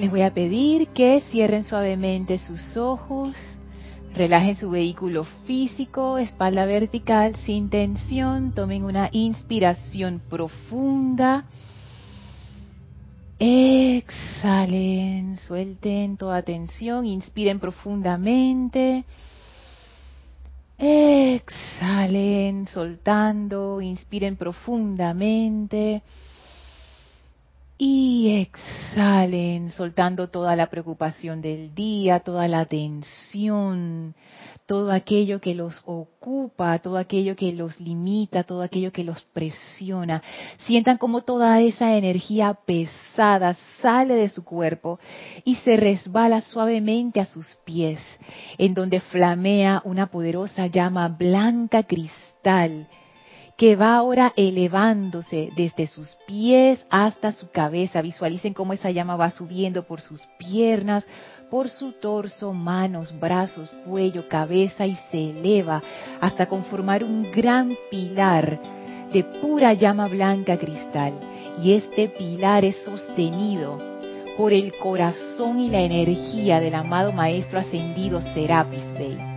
Les voy a pedir que cierren suavemente sus ojos, relajen su vehículo físico, espalda vertical, sin tensión, tomen una inspiración profunda. Exhalen, suelten toda tensión, inspiren profundamente. Exhalen, soltando, inspiren profundamente. Y exhalen, soltando toda la preocupación del día, toda la tensión, todo aquello que los ocupa, todo aquello que los limita, todo aquello que los presiona. Sientan como toda esa energía pesada sale de su cuerpo y se resbala suavemente a sus pies, en donde flamea una poderosa llama blanca cristal que va ahora elevándose desde sus pies hasta su cabeza. Visualicen cómo esa llama va subiendo por sus piernas, por su torso, manos, brazos, cuello, cabeza y se eleva hasta conformar un gran pilar de pura llama blanca cristal. Y este pilar es sostenido por el corazón y la energía del amado Maestro Ascendido Serapis Bey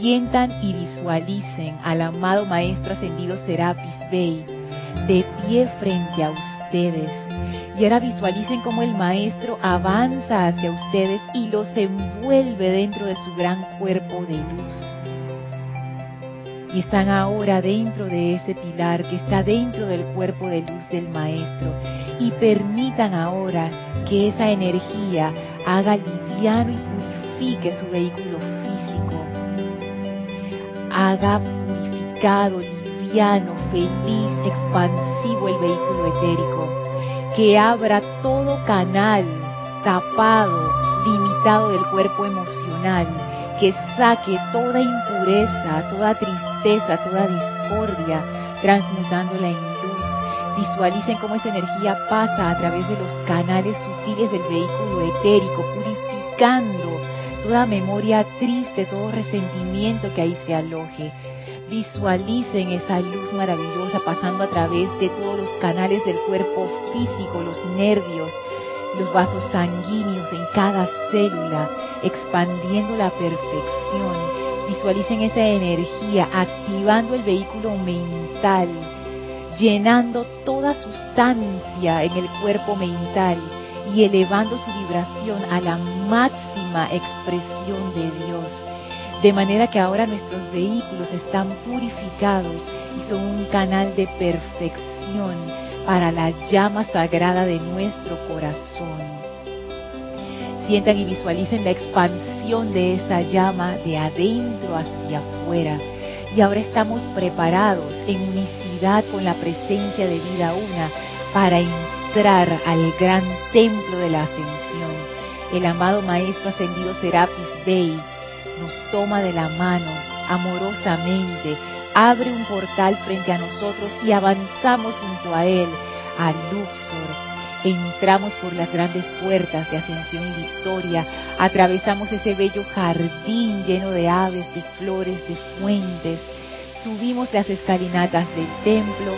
sientan y visualicen al amado Maestro Ascendido Serapis Bey de pie frente a ustedes. Y ahora visualicen cómo el Maestro avanza hacia ustedes y los envuelve dentro de su gran cuerpo de luz. Y están ahora dentro de ese pilar que está dentro del cuerpo de luz del Maestro. Y permitan ahora que esa energía haga liviano y purifique su vehículo haga purificado, liviano, feliz, expansivo el vehículo etérico, que abra todo canal tapado, limitado del cuerpo emocional, que saque toda impureza, toda tristeza, toda discordia, transmutándola en luz. Visualicen cómo esa energía pasa a través de los canales sutiles del vehículo etérico, purificando toda memoria triste, todo resentimiento que ahí se aloje. Visualicen esa luz maravillosa pasando a través de todos los canales del cuerpo físico, los nervios, los vasos sanguíneos en cada célula, expandiendo la perfección. Visualicen esa energía, activando el vehículo mental, llenando toda sustancia en el cuerpo mental y elevando su vibración a la máxima expresión de Dios. De manera que ahora nuestros vehículos están purificados y son un canal de perfección para la llama sagrada de nuestro corazón. Sientan y visualicen la expansión de esa llama de adentro hacia afuera. Y ahora estamos preparados en unicidad con la presencia de vida una para al gran templo de la ascensión. El amado Maestro Ascendido Serapis Bey nos toma de la mano amorosamente, abre un portal frente a nosotros y avanzamos junto a él a Luxor. Entramos por las grandes puertas de ascensión y victoria, atravesamos ese bello jardín lleno de aves, de flores, de fuentes, subimos las escalinatas del templo,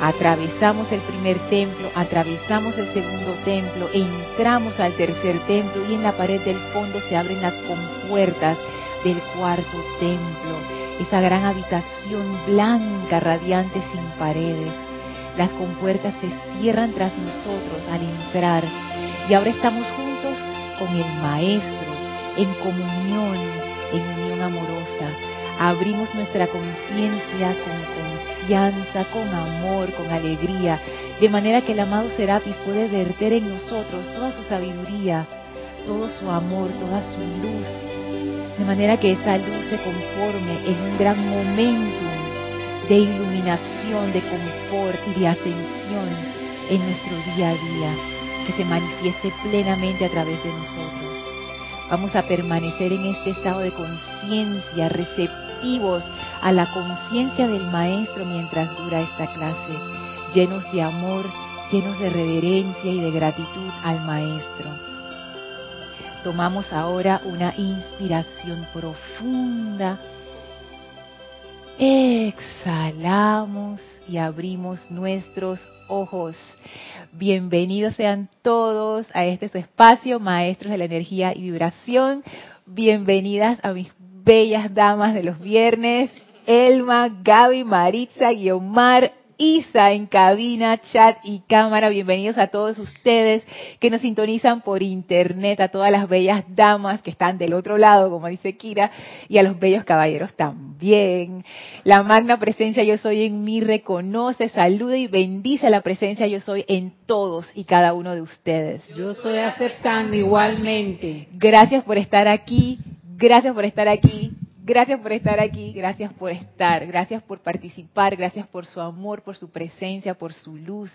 Atravesamos el primer templo, atravesamos el segundo templo, entramos al tercer templo y en la pared del fondo se abren las compuertas del cuarto templo, esa gran habitación blanca, radiante, sin paredes. Las compuertas se cierran tras nosotros al entrar y ahora estamos juntos con el Maestro, en comunión, en unión amorosa. Abrimos nuestra conciencia con con amor, con alegría, de manera que el amado Serapis puede verter en nosotros toda su sabiduría, todo su amor, toda su luz, de manera que esa luz se conforme en un gran momento de iluminación, de confort y de ascensión en nuestro día a día, que se manifieste plenamente a través de nosotros. Vamos a permanecer en este estado de conciencia receptivos a la conciencia del Maestro mientras dura esta clase, llenos de amor, llenos de reverencia y de gratitud al Maestro. Tomamos ahora una inspiración profunda. Exhalamos y abrimos nuestros ojos. Bienvenidos sean todos a este su espacio, maestros de la energía y vibración. Bienvenidas a mis bellas damas de los viernes, Elma, Gaby, Maritza, Guiomar, Isa en cabina, chat y cámara. Bienvenidos a todos ustedes que nos sintonizan por internet, a todas las bellas damas que están del otro lado, como dice Kira, y a los bellos caballeros también. La magna presencia yo soy en mí reconoce, saluda y bendice la presencia yo soy en todos y cada uno de ustedes. Yo estoy aceptando igualmente. Gracias por estar aquí, gracias por estar aquí. Gracias por estar aquí, gracias por estar, gracias por participar, gracias por su amor, por su presencia, por su luz.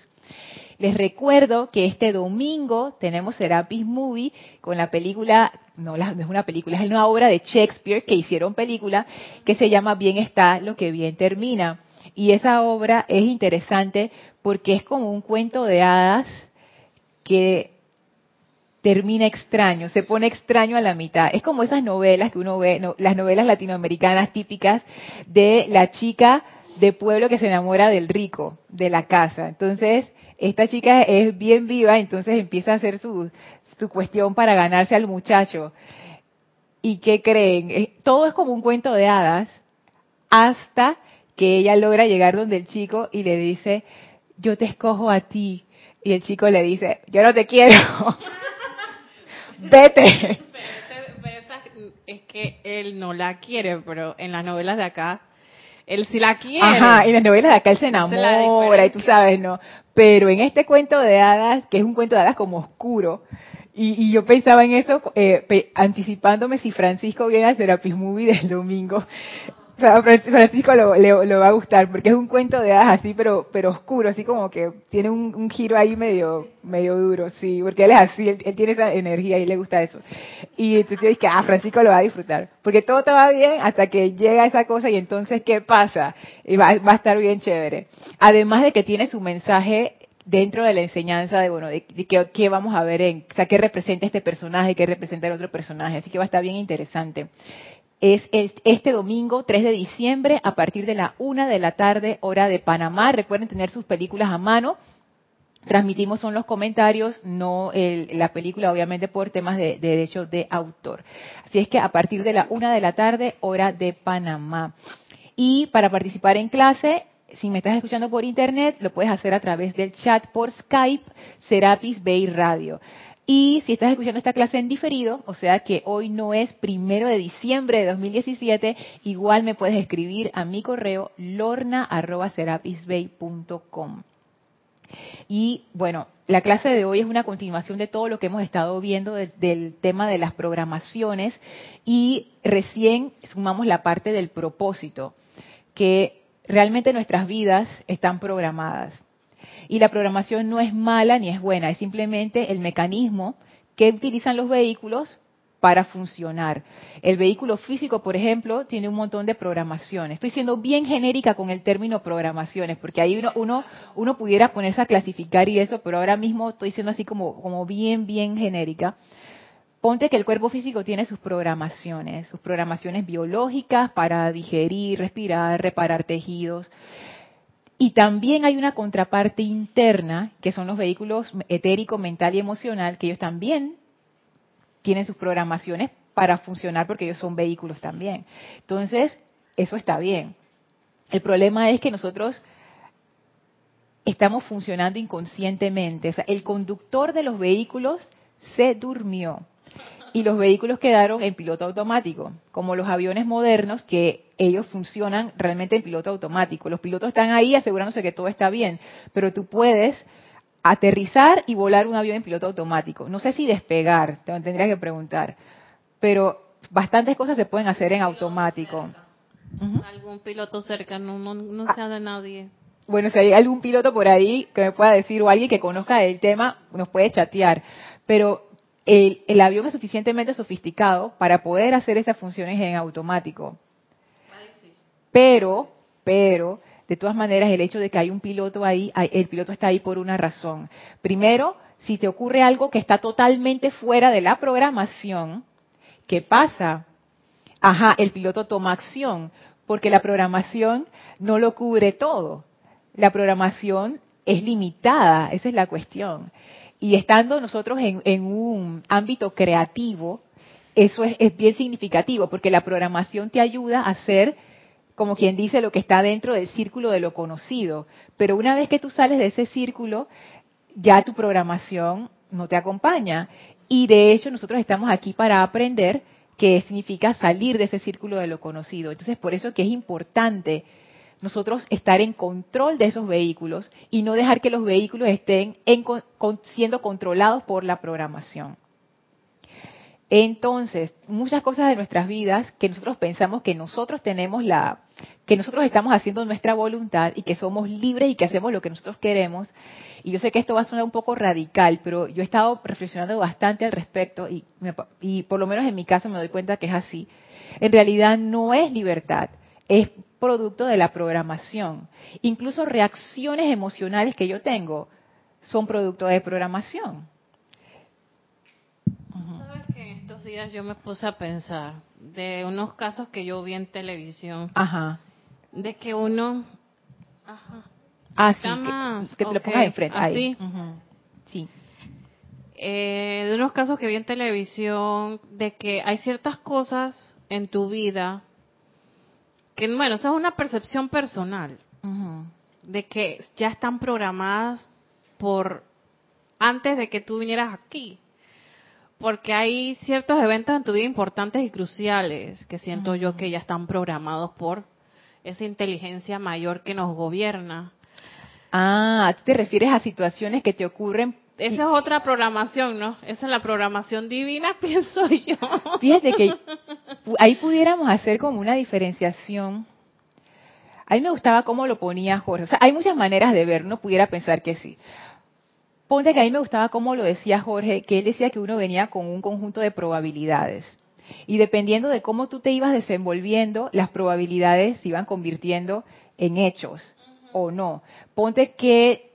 Les recuerdo que este domingo tenemos Serapis Movie con la película, no, no es una película, es una obra de Shakespeare que hicieron película que se llama Bien está lo que bien termina. Y esa obra es interesante porque es como un cuento de hadas que termina extraño, se pone extraño a la mitad. Es como esas novelas que uno ve, las novelas latinoamericanas típicas de la chica de pueblo que se enamora del rico, de la casa. Entonces, esta chica es bien viva, entonces empieza a hacer su, su cuestión para ganarse al muchacho. ¿Y qué creen? Eh, todo es como un cuento de hadas hasta que ella logra llegar donde el chico y le dice, yo te escojo a ti. Y el chico le dice, yo no te quiero. vete. es que él no la quiere, pero en las novelas de acá, él sí la quiere. Ajá, y en las novelas de acá él se enamora y tú sabes, ¿no? Pero en este cuento de hadas, que es un cuento de hadas como oscuro, y, yo pensaba en eso, eh, anticipándome si Francisco viene al Serapis Movie del domingo. Francisco lo, le, va a gustar porque es un cuento de hadas así, pero pero oscuro, así como que tiene un, giro ahí medio medio duro, sí, porque él es así, él, tiene esa energía y le gusta eso. Y entonces yo dije, ah, Francisco lo va a disfrutar, porque todo te va bien hasta que llega esa cosa y entonces, ¿qué pasa? Y va, va a estar bien chévere. Además de que tiene su mensaje dentro de la enseñanza de, bueno, de, qué, vamos a ver en, o sea, qué representa este personaje, qué representa el otro personaje, así que va a estar bien interesante es este domingo 3 de diciembre a partir de la una de la tarde hora de Panamá. Recuerden tener sus películas a mano. Transmitimos son los comentarios, no la película, obviamente por temas de, de derechos de autor. Así es que a partir de la una de la tarde hora de Panamá. Y para participar en clase, si me estás escuchando por internet, lo puedes hacer a través del chat por Skype, Serapis Bay Radio. Y si estás escuchando esta clase en diferido, o sea que hoy no es primero de diciembre de 2017, igual me puedes escribir a mi correo lorna.serapisbay.com. Y bueno, la clase de hoy es una continuación de todo lo que hemos estado viendo del tema de las programaciones y recién sumamos la parte del propósito, que realmente nuestras vidas están programadas. Y la programación no es mala ni es buena, es simplemente el mecanismo que utilizan los vehículos para funcionar. El vehículo físico, por ejemplo, tiene un montón de programaciones. Estoy siendo bien genérica con el término programaciones, porque ahí uno, uno, uno pudiera ponerse a clasificar y eso, pero ahora mismo estoy siendo así como, como bien, bien genérica. Ponte que el cuerpo físico tiene sus programaciones, sus programaciones biológicas para digerir, respirar, reparar tejidos. Y también hay una contraparte interna, que son los vehículos etérico, mental y emocional, que ellos también tienen sus programaciones para funcionar porque ellos son vehículos también. Entonces, eso está bien. El problema es que nosotros estamos funcionando inconscientemente. O sea, el conductor de los vehículos se durmió y los vehículos quedaron en piloto automático, como los aviones modernos que ellos funcionan realmente en piloto automático. Los pilotos están ahí asegurándose que todo está bien, pero tú puedes aterrizar y volar un avión en piloto automático. No sé si despegar, te tendría que preguntar, pero bastantes cosas se pueden hacer en automático. Algún piloto cercano, no, no ah. sea de nadie. Bueno, si hay algún piloto por ahí que me pueda decir o alguien que conozca el tema, nos puede chatear. Pero el, avión es suficientemente sofisticado para poder hacer esas funciones en automático. Pero, pero, de todas maneras, el hecho de que hay un piloto ahí, el piloto está ahí por una razón. Primero, si te ocurre algo que está totalmente fuera de la programación, ¿qué pasa? Ajá, el piloto toma acción, porque la programación no lo cubre todo. La programación es limitada, esa es la cuestión. Y estando nosotros en, un ámbito creativo, eso es, es, bien significativo, porque la programación te ayuda a hacer, como quien dice, lo que está dentro del círculo de lo conocido. Pero una vez que tú sales de ese círculo, ya tu programación no te acompaña. Y de hecho nosotros estamos aquí para aprender qué significa salir de ese círculo de lo conocido. Entonces, por eso que es importante nosotros estar en control de esos vehículos y no dejar que los vehículos estén siendo controlados por la programación. Entonces, muchas cosas de nuestras vidas que nosotros pensamos que nosotros tenemos la, que nosotros estamos haciendo nuestra voluntad y que somos libres y que hacemos lo que nosotros queremos. Y yo sé que esto va a sonar un poco radical, pero yo he estado reflexionando bastante al respecto y, y por lo menos en mi caso me doy cuenta que es así. En realidad no es libertad, es producto de la programación. Incluso reacciones emocionales que yo tengo son producto de programación. Sabes que en estos días yo me puse a pensar de unos casos que yo vi en televisión. Ajá. De que uno. Ajá. Ah, sí, que, te lo pongas enfrente. Así. Sí. Eh, de unos casos que vi en televisión de que hay ciertas cosas en tu vida que, bueno, eso es una percepción personal de que ya están programadas por antes de que tú vinieras aquí porque hay ciertos eventos en tu vida importantes y cruciales que siento yo que ya están programados por esa inteligencia mayor que nos gobierna. Ah, tú te refieres a situaciones que te ocurren. Esa es otra programación, ¿no? Esa es la programación divina, pienso yo. Fíjate que ahí pudiéramos hacer como una diferenciación. A mí me gustaba cómo lo ponía Jorge. O sea, hay muchas maneras de ver, uno pudiera pensar que sí. Ponte que a mí me gustaba cómo lo decía Jorge, que él decía que uno venía con un conjunto de probabilidades. Y dependiendo de cómo tú te ibas desenvolviendo, las probabilidades se iban convirtiendo en hechos o no. Ponte que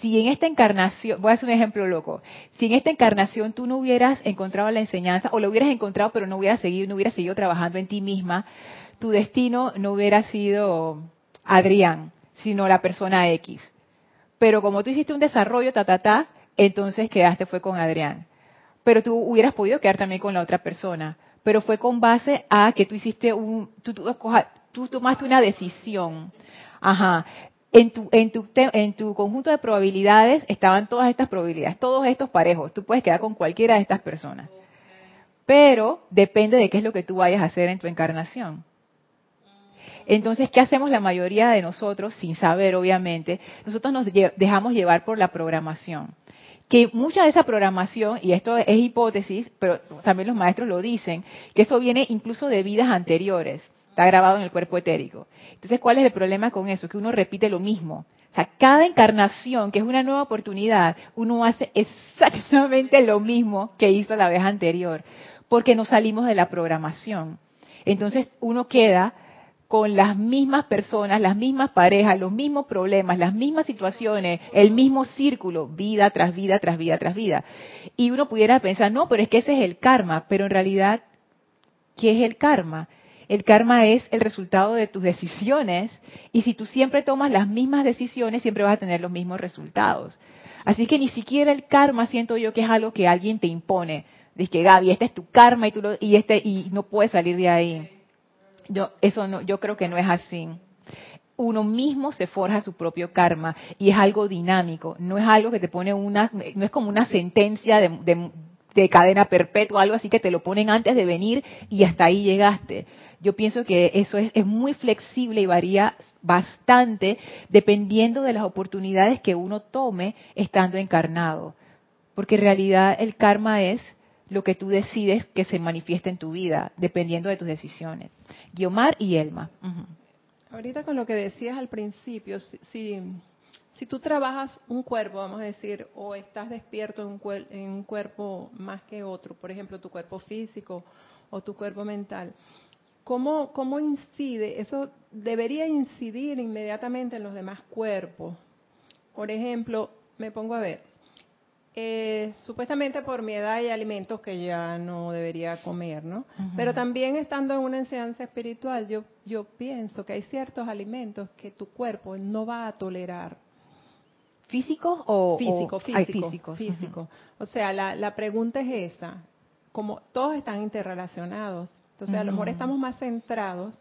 si en esta encarnación, voy a hacer un ejemplo loco, si en esta encarnación tú no hubieras encontrado la enseñanza, o lo hubieras encontrado pero no hubieras seguido, no hubieras seguido trabajando en ti misma, tu destino no hubiera sido Adrián, sino la persona X pero como tú hiciste un desarrollo, ta, ta, ta, entonces quedaste fue con Adrián. Pero tú hubieras podido quedar también con la otra persona. Pero fue con base a que tú hiciste un, tú, tú, tomaste una decisión. Ajá. En tu, en, tu, en tu conjunto de probabilidades estaban todas estas probabilidades, todos estos parejos. Tú puedes quedar con cualquiera de estas personas. Pero depende de qué es lo que tú vayas a hacer en tu encarnación. Entonces, ¿qué hacemos la mayoría de nosotros, sin saber obviamente? Nosotros nos dejamos llevar por la programación. Que mucha de esa programación, y esto es hipótesis, pero también los maestros lo dicen, que eso viene incluso de vidas anteriores, está grabado en el cuerpo etérico. Entonces, ¿cuál es el problema con eso? Que uno repite lo mismo. O sea, cada encarnación, que es una nueva oportunidad, uno hace exactamente lo mismo que hizo la vez anterior, porque no salimos de la programación. Entonces, uno queda con las mismas personas, las mismas parejas, los mismos problemas, las mismas situaciones, el mismo círculo, vida tras vida, tras vida, tras vida. Y uno pudiera pensar, no, pero es que ese es el karma, pero en realidad, ¿qué es el karma? El karma es el resultado de tus decisiones y si tú siempre tomas las mismas decisiones, siempre vas a tener los mismos resultados. Así que ni siquiera el karma siento yo que es algo que alguien te impone. Dice que Gaby, este es tu karma y, tú y, este, y no puedes salir de ahí. Yo, eso no, yo creo que no es así. Uno mismo se forja su propio karma y es algo dinámico, no es algo que te pone una, no es como una sentencia de, de cadena perpetua, algo así que te lo ponen antes de venir y hasta ahí llegaste. Yo pienso que eso es, es, muy flexible y varía bastante dependiendo de las oportunidades que uno tome estando encarnado. Porque en realidad el karma es lo que tú decides que se manifieste en tu vida, dependiendo de tus decisiones. Guiomar y Elma. Ahorita con lo que decías al principio, si, si, tú trabajas un cuerpo, vamos a decir, o estás despierto en un, en un cuerpo más que otro, por ejemplo, tu cuerpo físico o tu cuerpo mental, ¿cómo, cómo incide? Eso debería incidir inmediatamente en los demás cuerpos. Por ejemplo, me pongo a ver, Eh, supuestamente por mi edad hay alimentos que ya no debería comer, ¿no? Pero también estando en una enseñanza espiritual, yo, yo pienso que hay ciertos alimentos que tu cuerpo no va a tolerar. ¿Físicos o físico, físico, físicos? Físico. O sea, la, la pregunta es esa. Como todos están interrelacionados, entonces a lo mejor estamos más centrados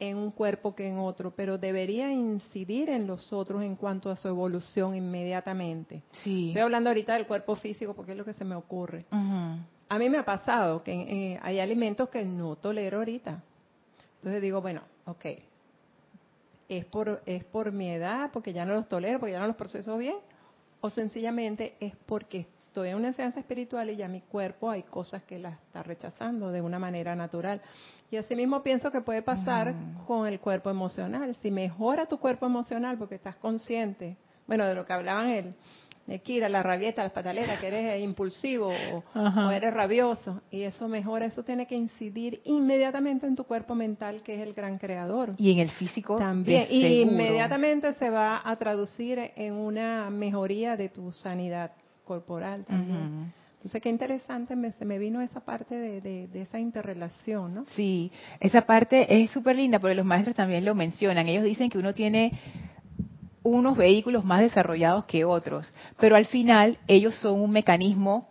en un cuerpo que en otro, pero debería incidir en los otros en cuanto a su evolución inmediatamente. Sí. Estoy hablando ahorita del cuerpo físico porque es lo que se me ocurre. A mí me ha pasado que eh, hay alimentos que no tolero ahorita. Entonces digo, bueno, ok, es por, es por mi edad, porque ya no los tolero, porque ya no los proceso bien, o sencillamente es porque estoy en una enseñanza espiritual y ya mi cuerpo hay cosas que la está rechazando de una manera natural. Y asimismo pienso que puede pasar con el cuerpo emocional. Si mejora tu cuerpo emocional porque estás consciente, bueno, de lo que hablaban él, Kira, la rabieta, la patalera, que eres impulsivo o, eres rabioso, y eso mejora, eso tiene que incidir inmediatamente en tu cuerpo mental, que es el gran creador. Y en el físico también. Y inmediatamente se va a traducir en una mejoría de tu sanidad corporal también. Entonces, qué interesante, me, se me vino esa parte de, de, esa interrelación, ¿no? Sí, esa parte es súper linda, porque los maestros también lo mencionan. Ellos dicen que uno tiene unos vehículos más desarrollados que otros, pero al final ellos son un mecanismo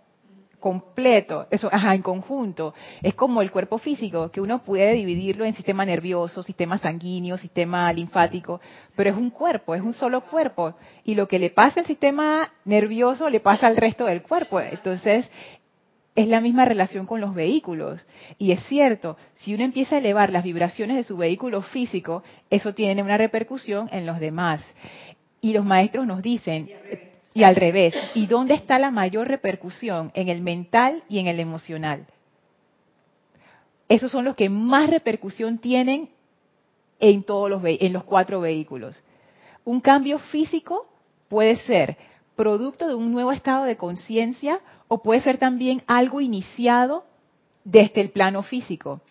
completo, eso, ajá, en conjunto. Es como el cuerpo físico, que uno puede dividirlo en sistema nervioso, sistema sanguíneo, sistema linfático, pero es un cuerpo, es un solo cuerpo. Y lo que le pasa al sistema nervioso le pasa al resto del cuerpo. Entonces, es la misma relación con los vehículos. Y es cierto, si uno empieza a elevar las vibraciones de su vehículo físico, eso tiene una repercusión en los demás. Y los maestros nos dicen, y al revés. ¿Y dónde está la mayor repercusión? En el mental y en el emocional. Esos son los que más repercusión tienen en todos los en los cuatro vehículos. Un cambio físico puede ser producto de un nuevo estado de conciencia o puede ser también algo iniciado desde el plano físico.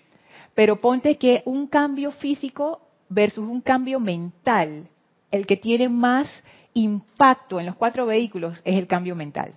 Pero ponte que un cambio físico versus un cambio mental, el que tiene más impacto en los cuatro vehículos es el cambio mental.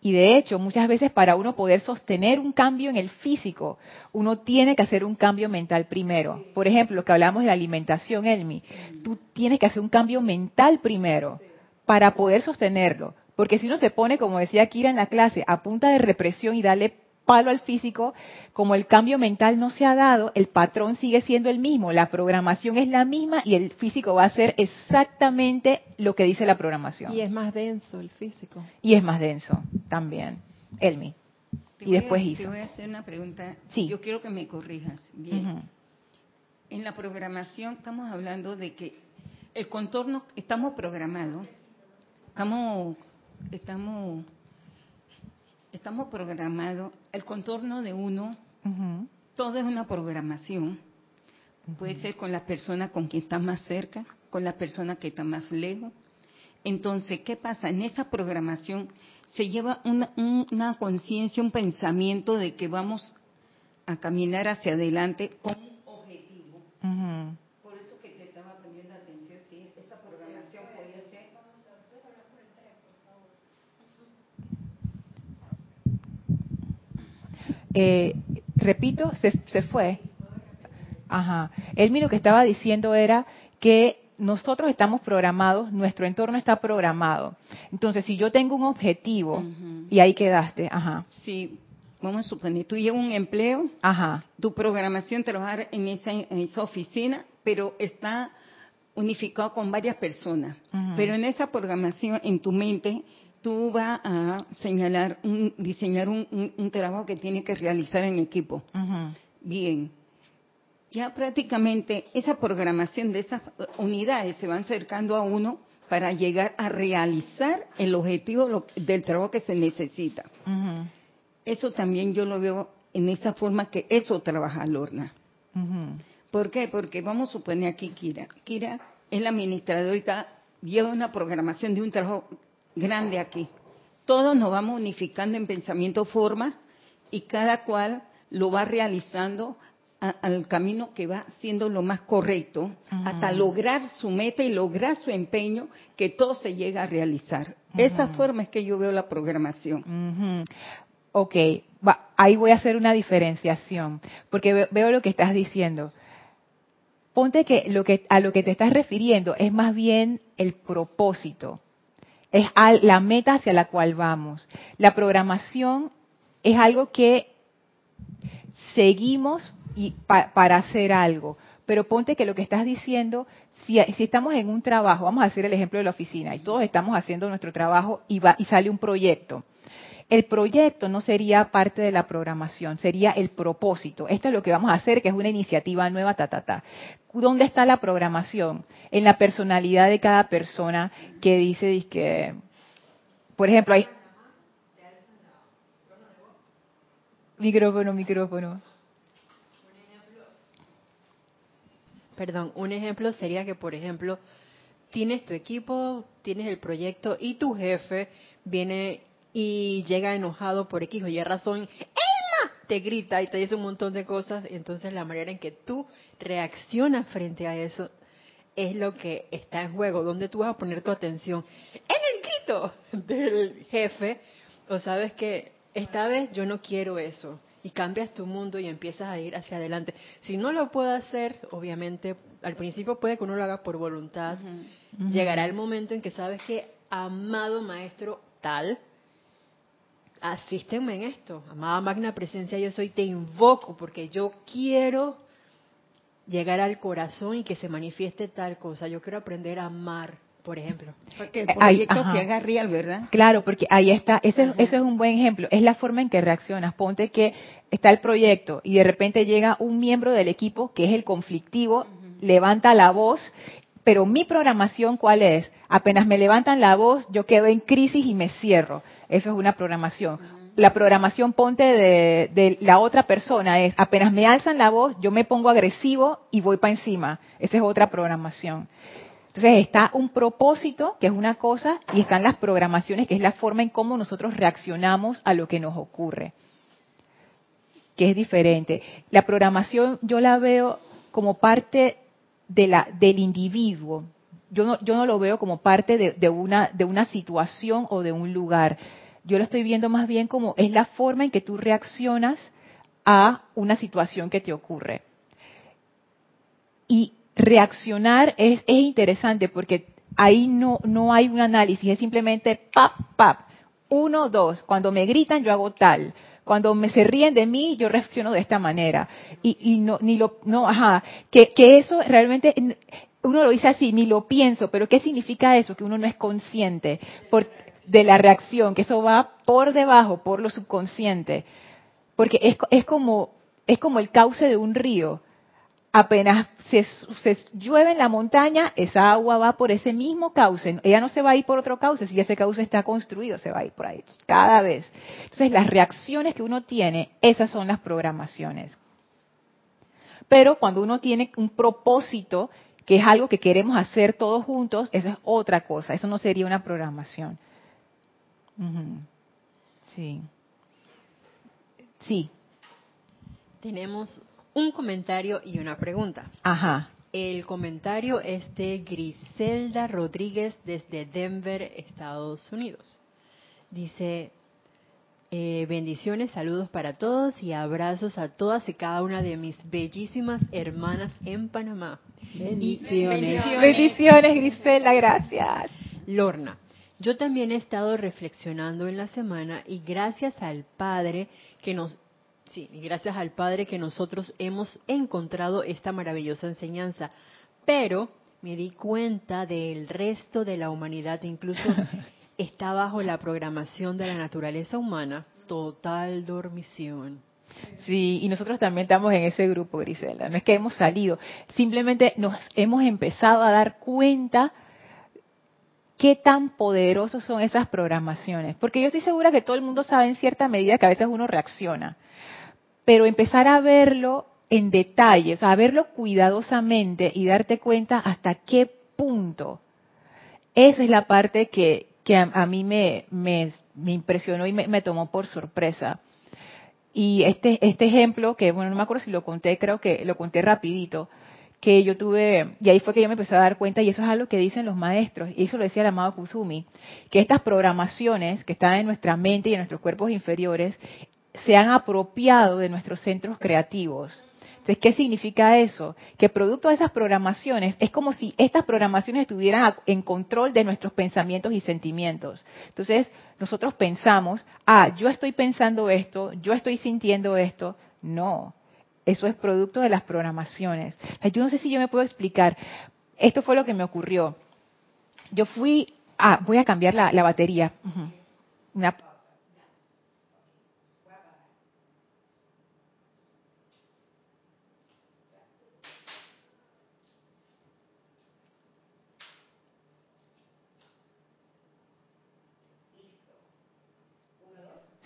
Y de hecho, muchas veces para uno poder sostener un cambio en el físico, uno tiene que hacer un cambio mental primero. Por ejemplo, lo que hablamos de la alimentación, Elmi, tú tienes que hacer un cambio mental primero para poder sostenerlo. Porque si uno se pone, como decía Kira en la clase, a punta de represión y darle palo al físico, como el cambio mental no se ha dado, el patrón sigue siendo el mismo, la programación es la misma y el físico va a hacer exactamente lo que dice la programación. Y es más denso el físico. Y es más denso también. Elmi. y después Te voy a hacer una pregunta. Sí. Yo quiero que me corrijas. Bien. En la programación estamos hablando de que el contorno, estamos programados, estamos, estamos estamos programados, el contorno de uno, todo es una programación. Puede ser con la persona con quien está más cerca, con la persona que está más lejos. Entonces, ¿qué pasa? En esa programación se lleva una, una conciencia, un pensamiento de que vamos a caminar hacia adelante con un objetivo. Eh, repito, se, se fue. Ajá. Él lo que estaba diciendo era que nosotros estamos programados, nuestro entorno está programado. Entonces, si yo tengo un objetivo y ahí quedaste, ajá. Sí, vamos a suponer, tú llevas un empleo, ajá. tu programación trabajar en esa, en esa oficina, pero está unificado con varias personas. Pero en esa programación, en tu mente, tú vas a señalar, un, diseñar un, trabajo que tiene que realizar en equipo. Bien. Ya prácticamente esa programación de esas unidades se van acercando a uno para llegar a realizar el objetivo del trabajo que se necesita. Eso también yo lo veo en esa forma que eso trabaja Lorna. ¿Por qué? Porque vamos a suponer aquí Kira. Kira es la administradora y lleva una programación de un trabajo grande aquí. Todos nos vamos unificando en pensamiento forma y cada cual lo va realizando al camino que va siendo lo más correcto hasta lograr su meta y lograr su empeño que todo se llega a realizar. Esa forma es que yo veo la programación. Ok, ahí voy a hacer una diferenciación, porque veo lo que estás diciendo. Ponte que, lo que a lo que te estás refiriendo es más bien el propósito, es la meta hacia la cual vamos. La programación es algo que seguimos y para hacer algo. Pero ponte que lo que estás diciendo, si, estamos en un trabajo, vamos a hacer el ejemplo de la oficina, y todos estamos haciendo nuestro trabajo y, va, y sale un proyecto. El proyecto no sería parte de la programación, sería el propósito. Esto es lo que vamos a hacer, que es una iniciativa nueva, ta, ta, ta. ¿Dónde está la programación? En la personalidad de cada persona que dice, que, por ejemplo, hay... Micrófono, micrófono. Perdón, un ejemplo sería que, por ejemplo, tienes tu equipo, tienes el proyecto y tu jefe viene y llega enojado por X o Y razón, ¡Emma! te grita y te dice un montón de cosas. Entonces la manera en que tú reaccionas frente a eso es lo que está en juego, donde tú vas a poner tu atención. En el grito del jefe, o sabes que esta vez yo no quiero eso y cambias tu mundo y empiezas a ir hacia adelante. Si no lo puedo hacer, obviamente, al principio puede que uno lo haga por voluntad. Llegará el momento en que sabes que, amado maestro tal, asísteme en esto. Amada magna presencia, yo soy, te invoco porque yo quiero llegar al corazón y que se manifieste tal cosa. Yo quiero aprender a amar por ejemplo. Porque el proyecto se haga real, ¿verdad? Claro, porque ahí está, ese, es un buen ejemplo, es la forma en que reaccionas. Ponte que está el proyecto y de repente llega un miembro del equipo que es el conflictivo, levanta la voz, pero mi programación cuál es? Apenas me levantan la voz, yo quedo en crisis y me cierro. Eso es una programación. La programación ponte de, de, la otra persona es, apenas me alzan la voz, yo me pongo agresivo y voy para encima. Esa es otra programación. Entonces está un propósito, que es una cosa, y están las programaciones, que es la forma en cómo nosotros reaccionamos a lo que nos ocurre, que es diferente. La programación yo la veo como parte de la, del individuo. Yo no, yo no lo veo como parte de, de, una, de una situación o de un lugar. Yo lo estoy viendo más bien como es la forma en que tú reaccionas a una situación que te ocurre. Y reaccionar es, es interesante porque ahí no, no hay un análisis, es simplemente pap, pap, uno, dos, cuando me gritan yo hago tal, cuando me se ríen de mí yo reacciono de esta manera. Y, y no ni lo no ajá que, eso realmente uno lo dice así ni lo pienso pero qué significa eso que uno no es consciente por, de la reacción que eso va por debajo por lo subconsciente. Porque es, es como es como el cauce de un río apenas se, llueve en la montaña, esa agua va por ese mismo cauce. Ella no se va a ir por otro cauce, si ese cauce está construido, se va a ir por ahí, cada vez. Entonces, las reacciones que uno tiene, esas son las programaciones. Pero cuando uno tiene un propósito, que es algo que queremos hacer todos juntos, eso es otra cosa, eso no sería una programación. Sí. Sí. Tenemos un comentario y una pregunta. Ajá. El comentario es de Griselda Rodríguez desde Denver, Estados Unidos. Dice, eh, bendiciones, saludos para todos y abrazos a todas y cada una de mis bellísimas hermanas en Panamá. Bendiciones. Bendiciones, Griselda, gracias. Lorna, yo también he estado reflexionando en la semana y gracias al Padre que nos Sí, y gracias al Padre que nosotros hemos encontrado esta maravillosa enseñanza. Pero me di cuenta del resto de la humanidad, incluso está bajo la programación de la naturaleza humana, total dormición. Sí, y nosotros también estamos en ese grupo, Grisela. No es que hemos salido, simplemente nos hemos empezado a dar cuenta qué tan poderosos son esas programaciones. Porque yo estoy segura que todo el mundo sabe en cierta medida que a veces uno reacciona pero empezar a verlo en detalle, a verlo cuidadosamente y darte cuenta hasta qué punto. Esa es la parte que, a, mí me, me, impresionó y me, tomó por sorpresa. Y este, este ejemplo, que bueno, no me acuerdo si lo conté, creo que lo conté rapidito, que yo tuve, y ahí fue que yo me empecé a dar cuenta, y eso es algo que dicen los maestros, y eso lo decía el amado Kuzumi, que estas programaciones que están en nuestra mente y en nuestros cuerpos inferiores se han apropiado de nuestros centros creativos. Entonces, ¿qué significa eso? Que producto de esas programaciones es como si estas programaciones estuvieran en control de nuestros pensamientos y sentimientos. Entonces, nosotros pensamos, ah, yo estoy pensando esto, yo estoy sintiendo esto. No, eso es producto de las programaciones. yo no sé si yo me puedo explicar. Esto fue lo que me ocurrió. Yo fui, ah, voy a cambiar la, batería.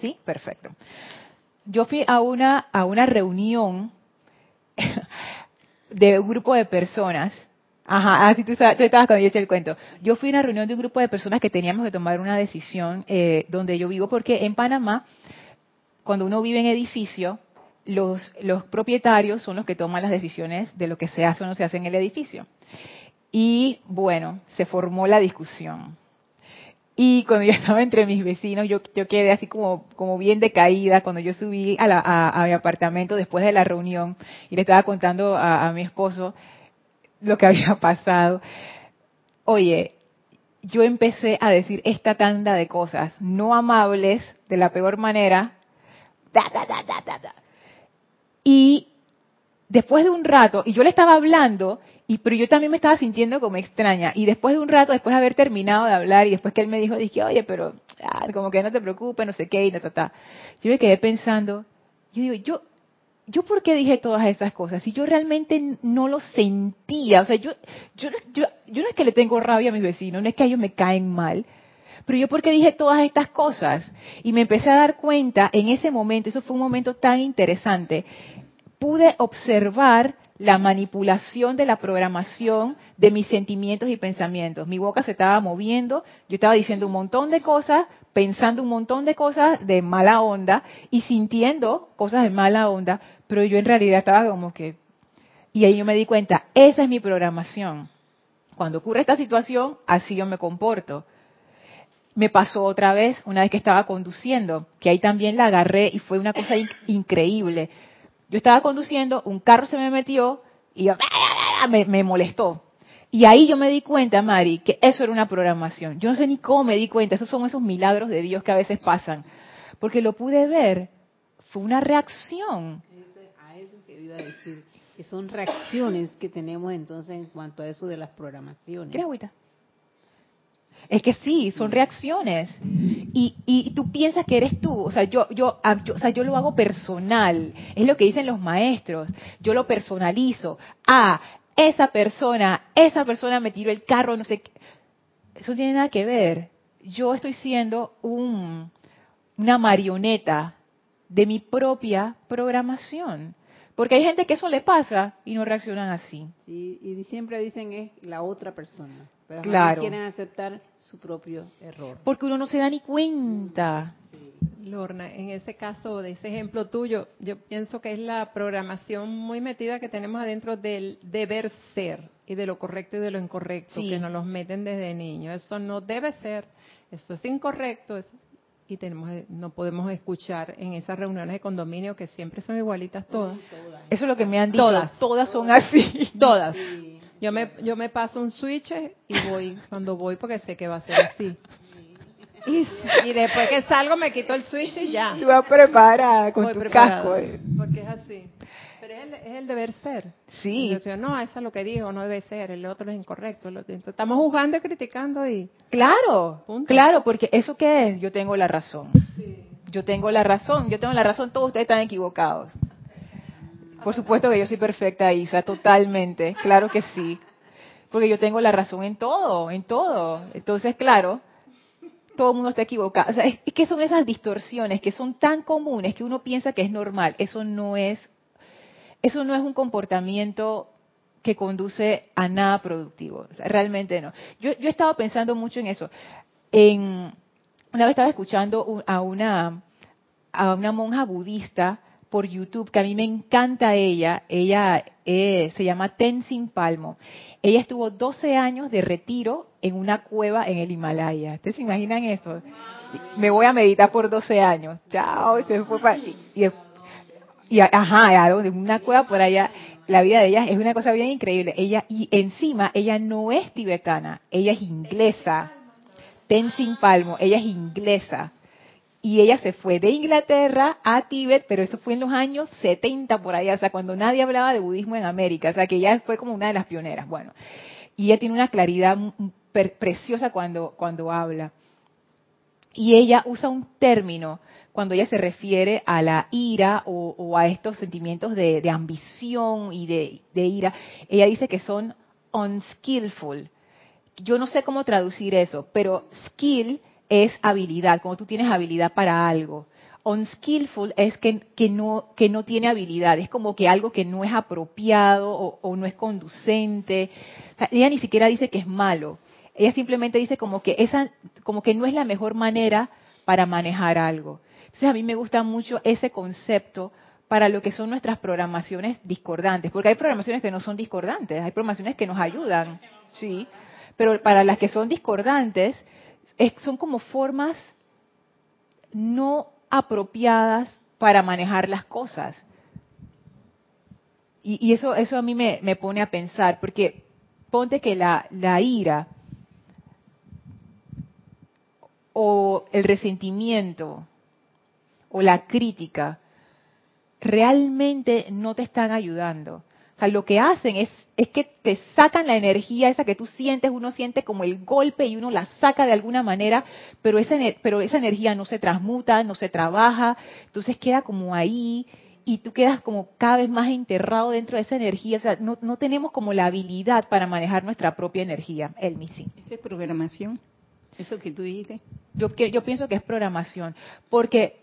¿Sí? Perfecto yo fui a una, a una reunión de un grupo de personas. Ajá, así tú, estabas, cuando yo eché el cuento. Yo fui a una reunión de un grupo de personas que teníamos que tomar una decisión eh, donde yo vivo, porque en Panamá, cuando uno vive en edificio, los, los propietarios son los que toman las decisiones de lo que se hace o no se hace en el edificio. Y bueno, se formó la discusión. Y cuando yo estaba entre mis vecinos, yo, yo quedé así como, como bien decaída cuando yo subí a, mi apartamento después de la reunión y le estaba contando a, a mi esposo lo que había pasado. Oye, yo empecé a decir esta tanda de cosas no amables de la peor manera. y después de un rato, y yo le estaba hablando y, pero yo también me estaba sintiendo como extraña. Y después de un rato, después de haber terminado de hablar, y después que él me dijo, dije, oye, pero ah, como que no te preocupes, no sé qué, y ta, ta, Yo me quedé pensando, yo digo, yo, yo por qué dije todas esas cosas si yo realmente no lo sentía o sea yo yo yo, yo no es que le tengo rabia a mis vecinos no es que ellos me caen mal pero yo por qué dije todas estas cosas y me empecé a dar cuenta en ese momento eso fue un momento tan interesante pude observar la manipulación de la programación de mis sentimientos y pensamientos. Mi boca se estaba moviendo, yo estaba diciendo un montón de cosas, pensando un montón de cosas de mala onda y sintiendo cosas de mala onda, pero yo en realidad estaba como que... Y ahí yo me di cuenta, esa es mi programación. Cuando ocurre esta situación, así yo me comporto. Me pasó otra vez, una vez que estaba conduciendo, que ahí también la agarré y fue una cosa increíble yo estaba conduciendo, un carro se me metió y me, me molestó. Y ahí yo me di cuenta, Mari, que eso era una programación. Yo no sé ni cómo me di cuenta, esos son esos milagros de Dios que a veces pasan. Porque lo pude ver, fue una reacción. A eso que iba a decir, que son reacciones que tenemos entonces en cuanto a eso de las programaciones. ¿Qué agüita? Es que sí, son reacciones. Y, y tú piensas que eres tú. O sea, yo, yo, o sea, yo lo hago personal. Es lo que dicen los maestros. Yo lo personalizo. Ah, esa persona, esa persona me tiró el carro, no sé qué. Eso no tiene nada que ver. Yo estoy siendo un, una marioneta de mi propia programación. Porque hay gente que eso le pasa y no reaccionan así. y siempre dicen es la otra persona. Pero claro. quieren aceptar su propio error. Porque uno no se da ni cuenta. Lorna, en ese caso, de ese ejemplo tuyo, yo pienso que es la programación muy metida que tenemos adentro del deber ser y de lo correcto y de lo incorrecto, que nos los meten desde niños. Eso no debe ser, eso es incorrecto, y tenemos no podemos escuchar en esas reuniones de condominio que siempre son igualitas todas. Eso es lo que me han dicho. Todas, todas son así. Todas. Yo me, yo me paso un switch y voy cuando voy porque sé que va a ser así. Y, después que salgo me quito el switch y ya. Tú vas preparada con tu casco. Eh. Porque es así. El, es el deber ser. Sí. no, eso es lo que dijo, no debe ser, el otro es incorrecto. Estamos juzgando y criticando y... Claro, claro, porque eso qué es, yo tengo la razón. Yo tengo la razón, yo tengo la razón, todos ustedes están equivocados. Por supuesto que yo soy perfecta, Isa, totalmente. Claro que sí. Porque yo tengo la razón en todo, en todo. Entonces, claro, todo el mundo está equivocado. O sea, es, que son esas distorsiones que son tan comunes que uno piensa que es normal. Eso no es, eso no es un comportamiento que conduce a nada productivo. realmente no. Yo, yo he estado pensando mucho en eso. En, una vez estaba escuchando a una a una monja budista por YouTube, que a mí me encanta ella. Ella eh, se llama Tenzin Palmo. Ella estuvo 12 años de retiro en una cueva en el Himalaya. ¿Ustedes se imaginan eso? Me voy a meditar por 12 años. Chao. Se fue y, y, ajá, una cueva por allá. La vida de ella es una cosa bien increíble. Ella y encima ella no es tibetana, ella es inglesa. Tenzin Palmo, ella es inglesa y ella se fue de Inglaterra a Tíbet, pero eso fue en los años 70 por allá, o sea, cuando nadie hablaba de budismo en América, o sea, que ella fue como una de las pioneras. Bueno, y ella tiene una claridad preciosa cuando, cuando habla. Y ella usa un término cuando ella se refiere a la ira o, a estos sentimientos de, ambición y de, de ira. Ella dice que son unskillful. Yo no sé cómo traducir eso, pero skill es habilidad, como tú tienes habilidad para algo. Unskillful es que, no, que no tiene habilidad, es como que algo que no es apropiado o, no es conducente. ella ni siquiera dice que es malo, ella simplemente dice como que, esa, como que no es la mejor manera para manejar algo. Entonces a mí me gusta mucho ese concepto para lo que son nuestras programaciones discordantes, porque hay programaciones que no son discordantes, hay programaciones que nos ayudan, sí, pero para las que son discordantes, son como formas no apropiadas para manejar las cosas. Y, eso, eso a mí me, me, pone a pensar, porque ponte que la, la ira o el resentimiento o la crítica realmente no te están ayudando lo que hacen es, es que te sacan la energía esa que tú sientes, uno siente como el golpe y uno la saca de alguna manera, pero esa, pero esa energía no se transmuta, no se trabaja, entonces queda como ahí y tú quedas como cada vez más enterrado dentro de esa energía. O sea, no, no tenemos como la habilidad para manejar nuestra propia energía, el missing. ¿Esa es programación? ¿Eso que tú dices? Yo, yo pienso que es programación, porque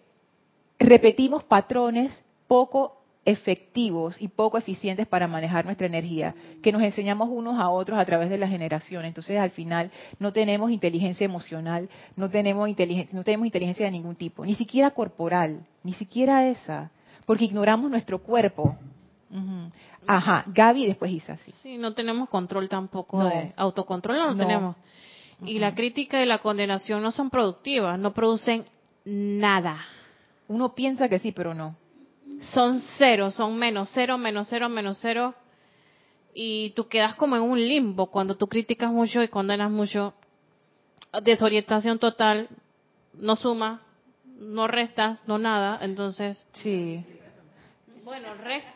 repetimos patrones poco efectivos y poco eficientes para manejar nuestra energía, que nos enseñamos unos a otros a través de la generación. Entonces, al final, no tenemos inteligencia emocional, no tenemos inteligencia, no tenemos inteligencia de ningún tipo, ni siquiera corporal, ni siquiera esa, porque ignoramos nuestro cuerpo. Ajá, Gaby después Isa, sí. Sí, no tenemos control tampoco de autocontrol, no lo tenemos. Y la crítica y la condenación no son productivas, no producen nada. Uno piensa que sí, pero no son cero, son menos cero, menos cero, menos cero. Y tú quedas como en un limbo cuando tú criticas mucho y condenas mucho. Desorientación total, no suma, no restas, no nada. Entonces. Sí. Bueno,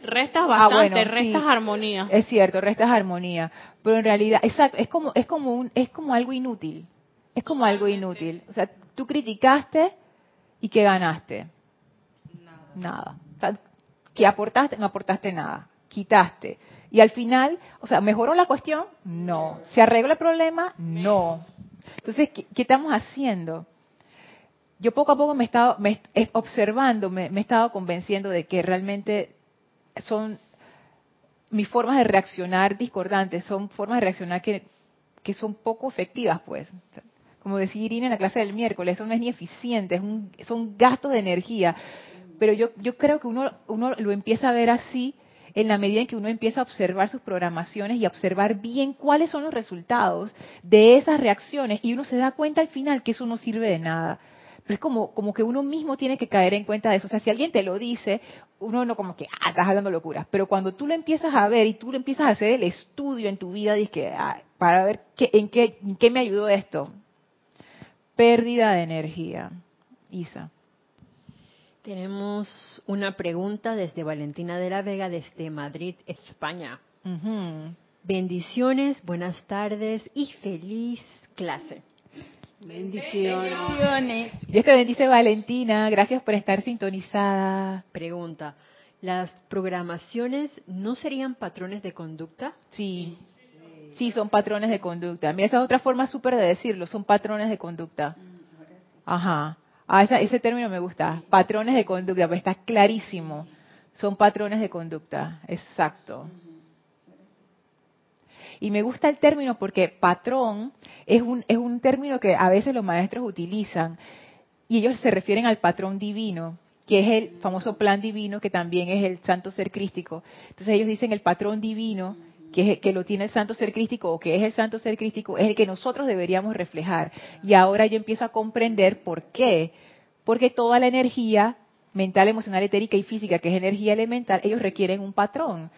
restas ah, bastante, restas armonía. Es cierto, restas armonía. Pero en realidad, exacto, es como, es como un, es como algo inútil. Es como algo inútil. O sea, tú criticaste y ¿qué ganaste? Nada. ¿Qué aportaste? No aportaste nada. Quitaste. Y al final, o sea, ¿mejoró la cuestión? No. ¿Se arregló el problema? No. Entonces, ¿qué, estamos haciendo? Yo poco a poco me he estado me, observando, me, he estado convenciendo de que realmente son mis formas de reaccionar discordantes, son formas de reaccionar que, que son poco efectivas, pues. Como decía Irina en la clase del miércoles, eso no es ni eficiente, un, son gastos de energía pero yo, yo creo que uno, uno lo empieza a ver así en la medida en que uno empieza a observar sus programaciones y a observar bien cuáles son los resultados de esas reacciones y uno se da cuenta al final que eso no sirve de nada. Pero es como, como que uno mismo tiene que caer en cuenta de eso. O sea, si alguien te lo dice, uno no como que, ah, estás hablando locuras. Pero cuando tú lo empiezas a ver y tú lo empiezas a hacer el estudio en tu vida, dices que, ah, para ver qué, en, qué, en qué me ayudó esto. Pérdida de energía. Isa. Tenemos una pregunta desde Valentina de la Vega, desde Madrid, España. Bendiciones, buenas tardes y feliz clase. Bendiciones. Dios te bendice, Valentina. Gracias por estar sintonizada. Pregunta. ¿Las programaciones no serían patrones de conducta? Sí. Sí, son patrones de conducta. Mira, esa es otra forma súper de decirlo. Son patrones de conducta. Ajá. Ah, ese término me gusta. Patrones de conducta, pues está clarísimo. Son patrones de conducta, exacto. Y me gusta el término porque patrón es un, es un término que a veces los maestros utilizan y ellos se refieren al patrón divino. que es el famoso plan divino, que también es el santo ser crístico. Entonces ellos dicen el patrón divino, que, que lo tiene el santo ser crístico o que es el santo ser crístico, es el que nosotros deberíamos reflejar. Y ahora yo empiezo a comprender por qué. Porque toda la energía mental, emocional, etérica y física, que es energía elemental, ellos requieren un patrón.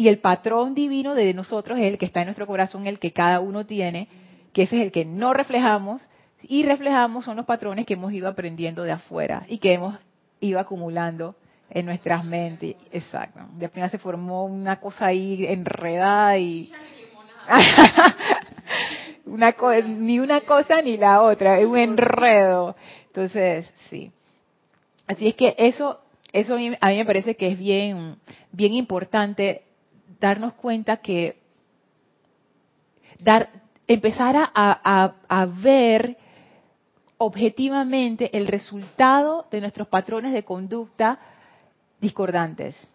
Y el patrón divino de nosotros es el que está en nuestro corazón, el que cada uno tiene, que ese es el que no reflejamos, y reflejamos son los patrones que hemos ido aprendiendo de afuera y que hemos ido acumulando en nuestras mentes. Exacto. De final se formó una cosa ahí enredada y... una ni una cosa ni la otra, es un enredo. Entonces, sí. Así es que eso, eso a mí, me parece que es bien, bien importante darnos cuenta que dar, empezar a, a, a ver objetivamente el resultado de nuestros patrones de conducta discordantes.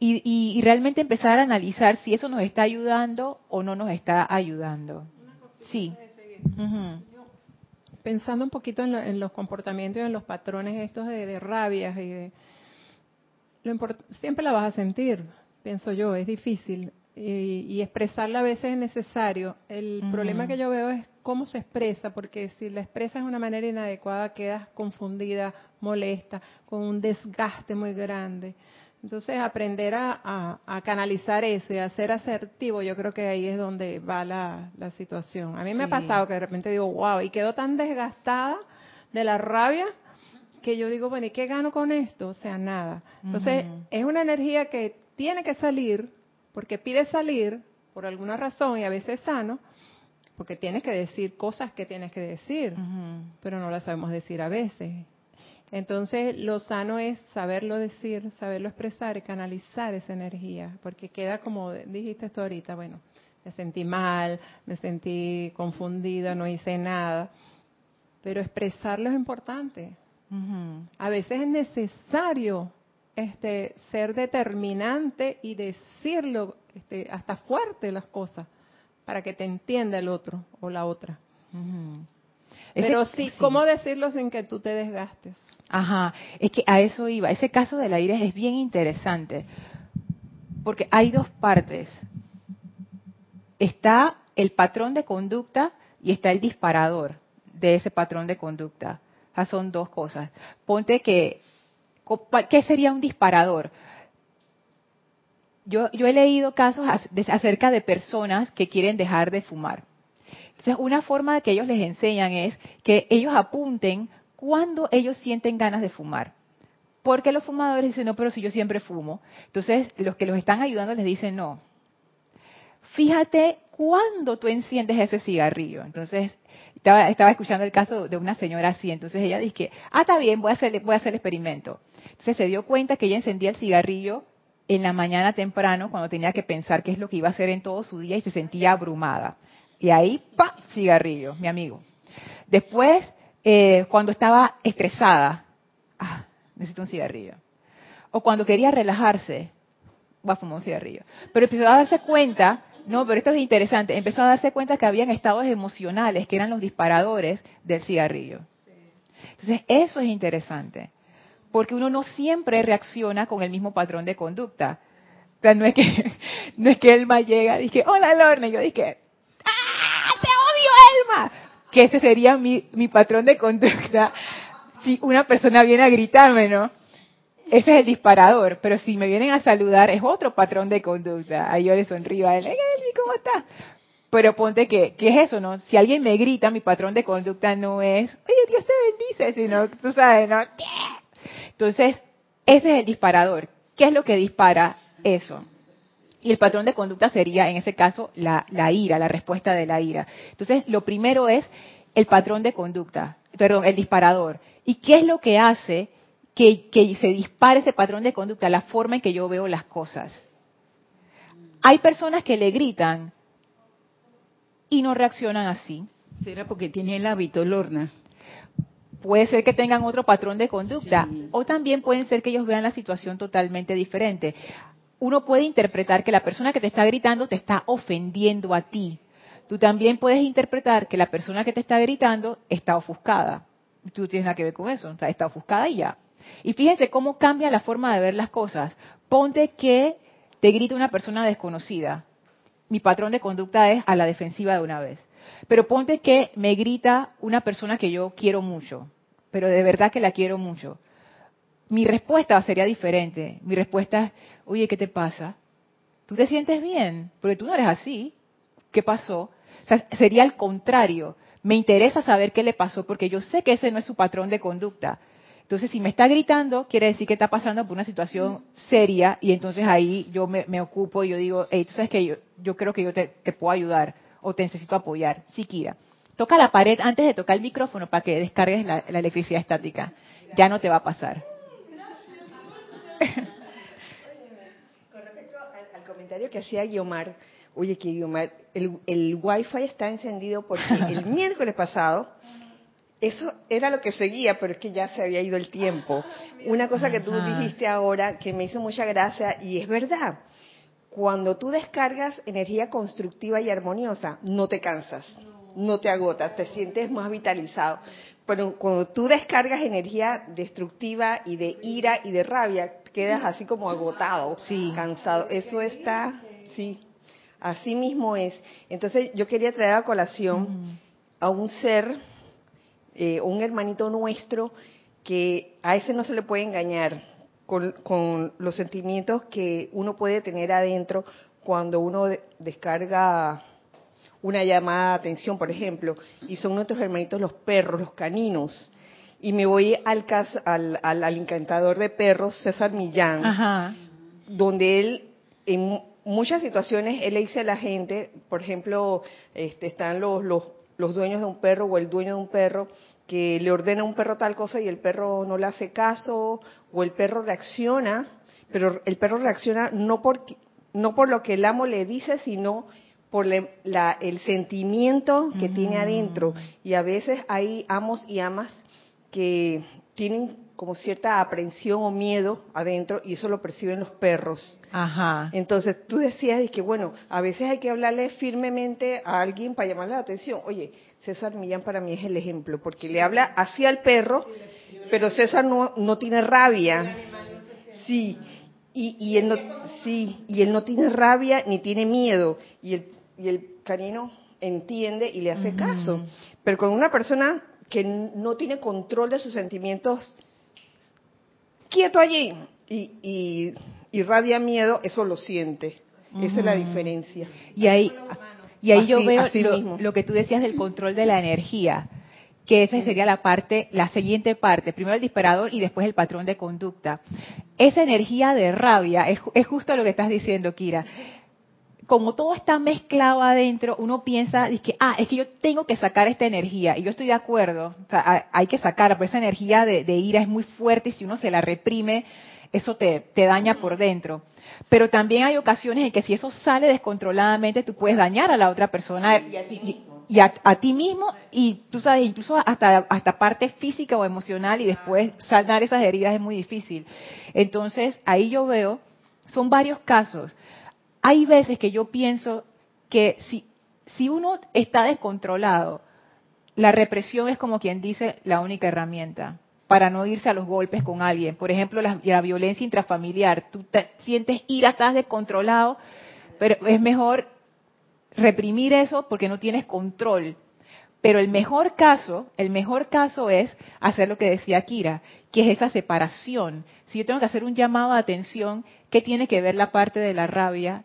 Y, realmente empezar a analizar si eso nos está ayudando o no nos está ayudando. Sí. Pensando un poquito en, los comportamientos y en los patrones estos de, rabias y de... siempre la vas a sentir, pienso yo, es difícil y, expresarla a veces es necesario. El problema que yo veo es cómo se expresa, porque si la expresas de una manera inadecuada quedas confundida, molesta, con un desgaste muy grande. Entonces, aprender a, canalizar eso y a ser asertivo, yo creo que ahí es donde va la, situación. A mí me ha pasado que de repente digo, wow, y quedo tan desgastada de la rabia que yo digo, bueno, ¿y qué gano con esto? O sea, nada. Entonces, es una energía que tiene que salir porque pide salir por alguna razón y a veces sano, porque tienes que decir cosas que tienes que decir, pero no las sabemos decir a veces. Entonces, lo sano es saberlo decir, saberlo expresar y canalizar esa energía, porque queda como dijiste tú ahorita, bueno, me sentí mal, me sentí confundida, no hice nada, pero expresarlo es importante. A veces es necesario este, ser determinante y decirlo este, hasta fuerte las cosas para que te entienda el otro o la otra. Pero sí, ¿cómo decirlo sin que tú te desgastes? Ajá, es que a eso iba. Ese caso de la ira es bien interesante, porque hay dos partes. Está el patrón de conducta y está el disparador de ese patrón de conducta. O son dos cosas. Ponte que ¿Qué sería un disparador? Yo, he leído casos acerca de personas que quieren dejar de fumar. Entonces, una forma que ellos les enseñan es que ellos apunten cuando ellos sienten ganas de fumar. Porque los fumadores dicen, no, pero si yo siempre fumo. Entonces, los que los están ayudando les dicen, no. Fíjate cuándo tú enciendes ese cigarrillo. Entonces, estaba, estaba escuchando el caso de una señora así. Entonces ella dice, ah, está bien, voy a, hacer, voy a hacer el experimento. Entonces se dio cuenta que ella encendía el cigarrillo en la mañana temprano cuando tenía que pensar qué es lo que iba a hacer en todo su día y se sentía abrumada. Y ahí, pa, cigarrillo, mi amigo. Después, eh, cuando estaba estresada, ah, necesito un cigarrillo. O cuando quería relajarse, va a fumar un cigarrillo. Pero empezó a darse cuenta, no, pero esto es interesante, empezó a darse cuenta que habían estados emocionales que eran los disparadores del cigarrillo. Entonces, eso es interesante porque uno no siempre reacciona con el mismo patrón de conducta. O sea, no es que, no es que Elma llega y dice, hola Lorna, y yo dije, ¡ah, te odio Elma! Que ese sería mi, mi patrón de conducta si una persona viene a gritarme, ¿no? Ese es el disparador, pero si me vienen a saludar es otro patrón de conducta. Ahí yo le sonrío a él, ¿cómo estás? Pero ponte que, ¿qué es eso, no? Si alguien me grita, mi patrón de conducta no es, oye, Dios te bendice, sino, tú sabes, ¿no? Entonces, ese es el disparador. ¿Qué es lo que dispara eso? Y el patrón de conducta sería, en ese caso, la, ira, la respuesta de la ira. Entonces, lo primero es el patrón de conducta, perdón, el disparador. ¿Y qué es lo que hace que se dispare ese patrón de conducta? La forma en que yo veo las cosas. Hay personas que le gritan y no reaccionan así. ¿Será porque tiene el hábito, Lorna? puede ser que tengan otro patrón de conducta o también pueden ser que ellos vean la situación totalmente diferente. Uno puede interpretar que la persona que te está gritando te está ofendiendo a ti. Tú también puedes interpretar que la persona que te está gritando está ofuscada. Tú tienes nada que ver con eso. O sea, está ofuscada y ya. Y fíjense cómo cambia la forma de ver las cosas. Ponte que te grita una persona desconocida. Mi patrón de conducta es a la defensiva de una vez. Pero ponte que me grita una persona que yo quiero mucho, pero de verdad que la quiero mucho. Mi respuesta sería diferente. Mi respuesta es, oye, ¿qué te pasa? ¿Tú te sientes bien? Porque tú no eres así. ¿Qué pasó? Sería al contrario. Me interesa saber qué le pasó porque yo sé que ese no es su patrón de conducta. Entonces, si me está gritando, quiere decir que está pasando por una situación seria y entonces ahí yo me, ocupo y yo digo, hey, tú sabes que yo, yo creo que yo te, puedo ayudar o te necesito apoyar, si quiera. Toca la pared antes de tocar el micrófono para que descargues la, electricidad estática. Ya no te va a pasar. Con respecto al, comentario que hacía Guiomar, oye, que Guiomar, el, el wifi está encendido porque el miércoles pasado eso era lo que seguía, pero es que ya se había ido el tiempo. Una cosa que tú dijiste ahora que me hizo mucha gracia y es verdad. Cuando tú descargas energía constructiva y armoniosa, no te cansas, no te agotas, te sientes más vitalizado. Pero cuando tú descargas energía destructiva y de ira y de rabia, quedas así como agotado, cansado. Eso está, sí, así mismo es. Entonces yo quería traer a colación a un ser eh, un hermanito nuestro que a ese no se le puede engañar con, los sentimientos que uno puede tener adentro cuando uno descarga una llamada de atención, por ejemplo, y son nuestros hermanitos los perros, los caninos. Y me voy al, al, al, encantador de perros, César Millán, donde él, en muchas situaciones, él le dice a la gente, por ejemplo, este, están los, los, los dueños de un perro o el dueño de un perro que le ordena a un perro tal cosa y el perro no le hace caso o el perro reacciona, pero el perro reacciona no por, no por lo que el amo le dice, sino por el sentimiento que tiene adentro. Y a veces hay amos y amas que tienen como cierta aprensión o miedo adentro y eso lo perciben los perros. Ajá. Entonces tú decías que bueno, a veces hay que hablarle firmemente a alguien para llamarle la atención. Oye, César Millán para mí es el ejemplo porque le habla hacia el perro, pero César no, no tiene rabia. Sí. Y, y él no sí, y él no tiene rabia ni tiene miedo y el y el canino entiende y le hace caso. Pero con una persona que no tiene control de sus sentimientos quieto allí y, irradia miedo, eso lo siente. Esa es la diferencia. Y ahí, y ahí yo veo lo, que tú decías del control de la energía, que esa sería la parte, la siguiente parte, primero el disparador y después el patrón de conducta. Esa energía de rabia es, es justo lo que estás diciendo, Kira como todo está mezclado adentro, uno piensa, que, ah, es que yo tengo que sacar esta energía. Y yo estoy de acuerdo, o sea, hay que sacar, pues esa energía de, ira es muy fuerte y si uno se la reprime, eso te, daña por dentro. Pero también hay ocasiones en que si eso sale descontroladamente, tú puedes dañar a la otra persona y a ti mismo, y tú sabes, incluso hasta, hasta parte física o emocional y después sanar esas heridas es muy difícil. Entonces, ahí yo veo, son varios casos hay veces que yo pienso que si, uno está descontrolado, la represión es como quien dice la única herramienta para no irse a los golpes con alguien. Por ejemplo, la, violencia intrafamiliar. Tú te, sientes ira, estás descontrolado, pero es mejor reprimir eso porque no tienes control. Pero el mejor caso, el mejor caso es hacer lo que decía Kira, que es esa separación. Si yo tengo que hacer un llamado de atención, ¿qué tiene que ver la parte de la rabia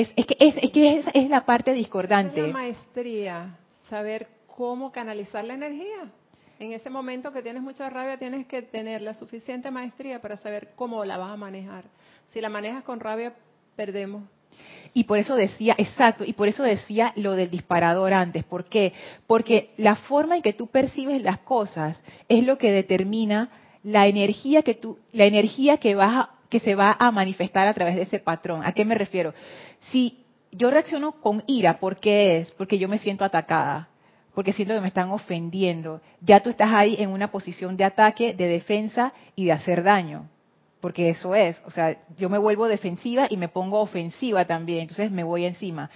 es, que, es, que es, la parte discordante. Es una maestría, saber cómo canalizar la energía. En ese momento que tienes mucha rabia, tienes que tener la suficiente maestría para saber cómo la vas a manejar. Si la manejas con rabia, perdemos. Y por eso decía, exacto, y por eso decía lo del disparador antes. ¿Por qué? Porque la forma en que tú percibes las cosas es lo que determina la energía que tú, la energía que vas a, que se va a manifestar a través de ese patrón. ¿A qué me refiero? Si yo reacciono con ira, ¿por qué es? Porque yo me siento atacada, porque siento que me están ofendiendo. Ya tú estás ahí en una posición de ataque, de defensa y de hacer daño. Porque eso es, o sea, yo me vuelvo defensiva y me pongo ofensiva también, entonces me voy encima.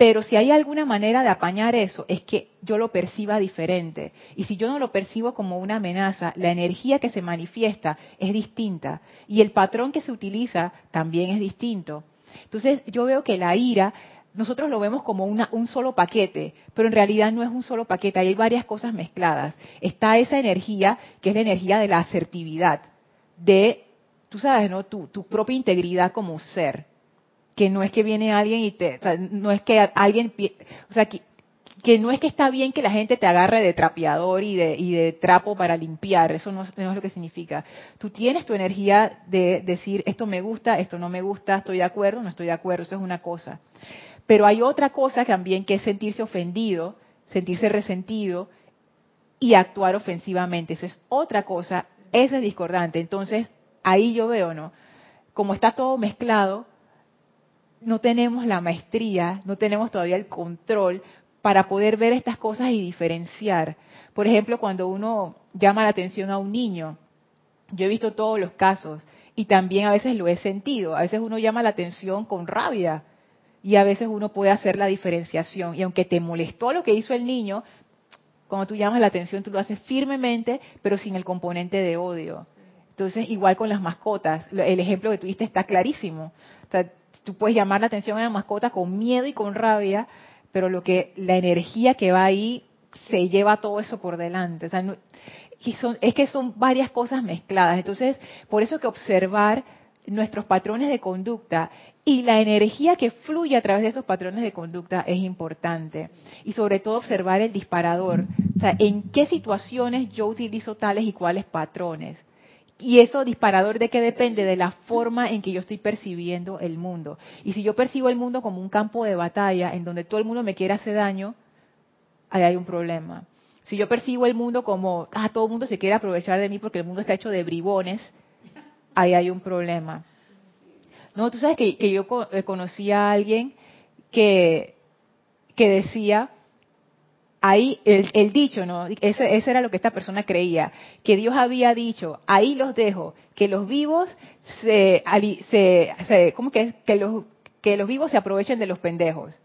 Pero si hay alguna manera de apañar eso, es que yo lo perciba diferente. Y si yo no lo percibo como una amenaza, la energía que se manifiesta es distinta. Y el patrón que se utiliza también es distinto. Entonces yo veo que la ira, nosotros lo vemos como una, un solo paquete, pero en realidad no es un solo paquete, hay varias cosas mezcladas. Está esa energía, que es la energía de la asertividad, de, tú sabes, ¿no? Tu, tu propia integridad como ser que no es que viene alguien y te, o sea, no es que alguien, o sea, que, que, no es que está bien que la gente te agarre de trapeador y de, y de trapo para limpiar, eso no, es lo que significa. Tú tienes tu energía de decir, esto me gusta, esto no me gusta, estoy de acuerdo, no estoy de acuerdo, eso es una cosa. Pero hay otra cosa también que es sentirse ofendido, sentirse resentido y actuar ofensivamente, eso es otra cosa, ese es discordante. Entonces, ahí yo veo, ¿no? Como está todo mezclado, no tenemos la maestría, no tenemos todavía el control para poder ver estas cosas y diferenciar. Por ejemplo, cuando uno llama la atención a un niño, yo he visto todos los casos y también a veces lo he sentido. A veces uno llama la atención con rabia y a veces uno puede hacer la diferenciación. Y aunque te molestó lo que hizo el niño, cuando tú llamas la atención, tú lo haces firmemente, pero sin el componente de odio. Entonces, igual con las mascotas, el ejemplo que tuviste está clarísimo. O sea, tú puedes llamar la atención a la mascota con miedo y con rabia, pero lo que la energía que va ahí se lleva todo eso por delante. O sea, no, y son, es que son varias cosas mezcladas. Entonces, por eso que observar nuestros patrones de conducta y la energía que fluye a través de esos patrones de conducta es importante. Y sobre todo observar el disparador. O sea, en qué situaciones yo utilizo tales y cuáles patrones. Y eso disparador de qué depende de la forma en que yo estoy percibiendo el mundo. Y si yo percibo el mundo como un campo de batalla en donde todo el mundo me quiere hacer daño, ahí hay un problema. Si yo percibo el mundo como, ah, todo el mundo se quiere aprovechar de mí porque el mundo está hecho de bribones, ahí hay un problema. No, tú sabes que, que yo eh, conocí a alguien que, que decía ahí el, dicho, ¿no? Ese, ese, era lo que esta persona creía, que Dios había dicho, ahí los dejo, que los vivos se, se, ¿cómo que es? Que los, que los vivos se aprovechen de los pendejos.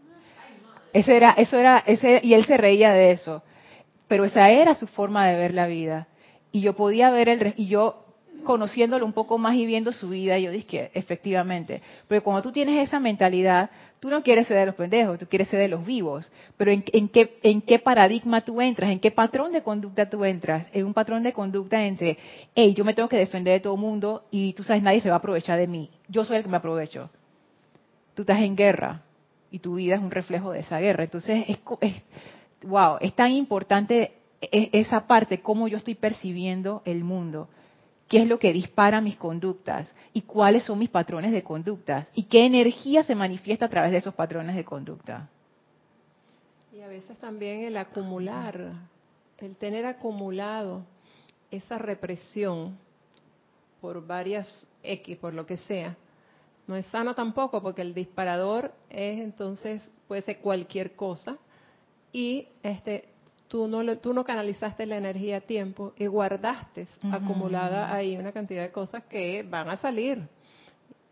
Ese era, eso era, ese, y él se reía de eso. Pero esa era su forma de ver la vida. Y yo podía ver el, y yo conociéndolo un poco más y viendo su vida, yo dije que efectivamente. Porque cuando tú tienes esa mentalidad, tú no quieres ser de los pendejos, tú quieres ser de los vivos. Pero ¿en, en, qué, ¿en qué paradigma tú entras? ¿En qué patrón de conducta tú entras? En un patrón de conducta entre, hey, yo me tengo que defender de todo mundo y tú sabes, nadie se va a aprovechar de mí. Yo soy el que me aprovecho. Tú estás en guerra y tu vida es un reflejo de esa guerra. Entonces, es, es wow, es tan importante e, esa parte, cómo yo estoy percibiendo el mundo qué es lo que dispara mis conductas y cuáles son mis patrones de conductas y qué energía se manifiesta a través de esos patrones de conducta. Y a veces también el acumular, el tener acumulado esa represión por varias X, por lo que sea, no es sana tampoco porque el disparador es entonces puede ser cualquier cosa y este tú no, tú no canalizaste la energía a tiempo y guardaste acumulada ahí una cantidad de cosas que van a salir.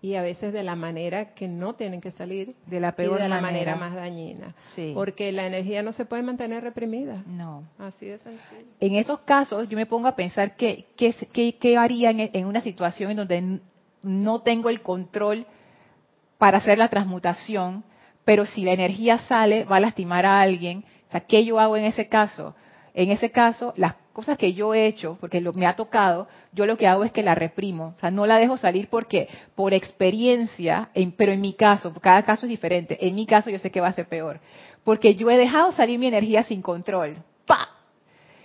Y a veces de la manera que no tienen que salir, de la peor y de la manera, más dañina. Porque la energía no se puede mantener reprimida. No. Así de sencillo. En esos casos, yo me pongo a pensar qué, qué, qué, qué haría en, en una situación en donde no tengo el control para hacer la transmutación, pero si la energía sale, va a lastimar a alguien ¿qué yo hago en ese caso? En ese caso, las cosas que yo he hecho, porque lo, me ha tocado, yo lo que hago es que la reprimo. O sea, no la dejo salir porque, por experiencia, pero en mi caso, cada caso es diferente. En mi caso yo sé que va a ser peor. Porque yo he dejado salir mi energía sin control. ¡Pa!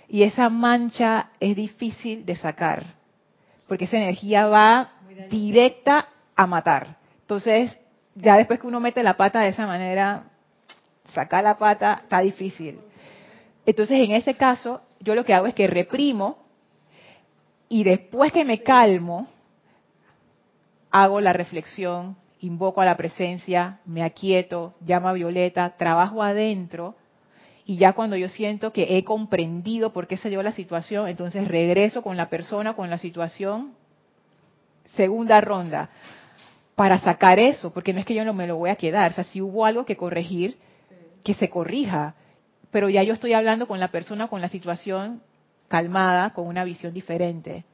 Y esa mancha es difícil de sacar. Porque esa energía va directa a matar. Entonces, ya después que uno mete la pata de esa manera, sacar la pata está difícil. Entonces, en ese caso, yo lo que hago es que reprimo y después que me calmo, hago la reflexión, invoco a la presencia, me aquieto, llamo a Violeta, trabajo adentro y ya cuando yo siento que he comprendido por qué se dio la situación, entonces regreso con la persona, con la situación, segunda ronda, para sacar eso, porque no es que yo no me lo voy a quedar, o sea, si hubo algo que corregir, que se corrija. Pero ya yo estoy hablando con la persona, con la situación calmada, con una visión diferente.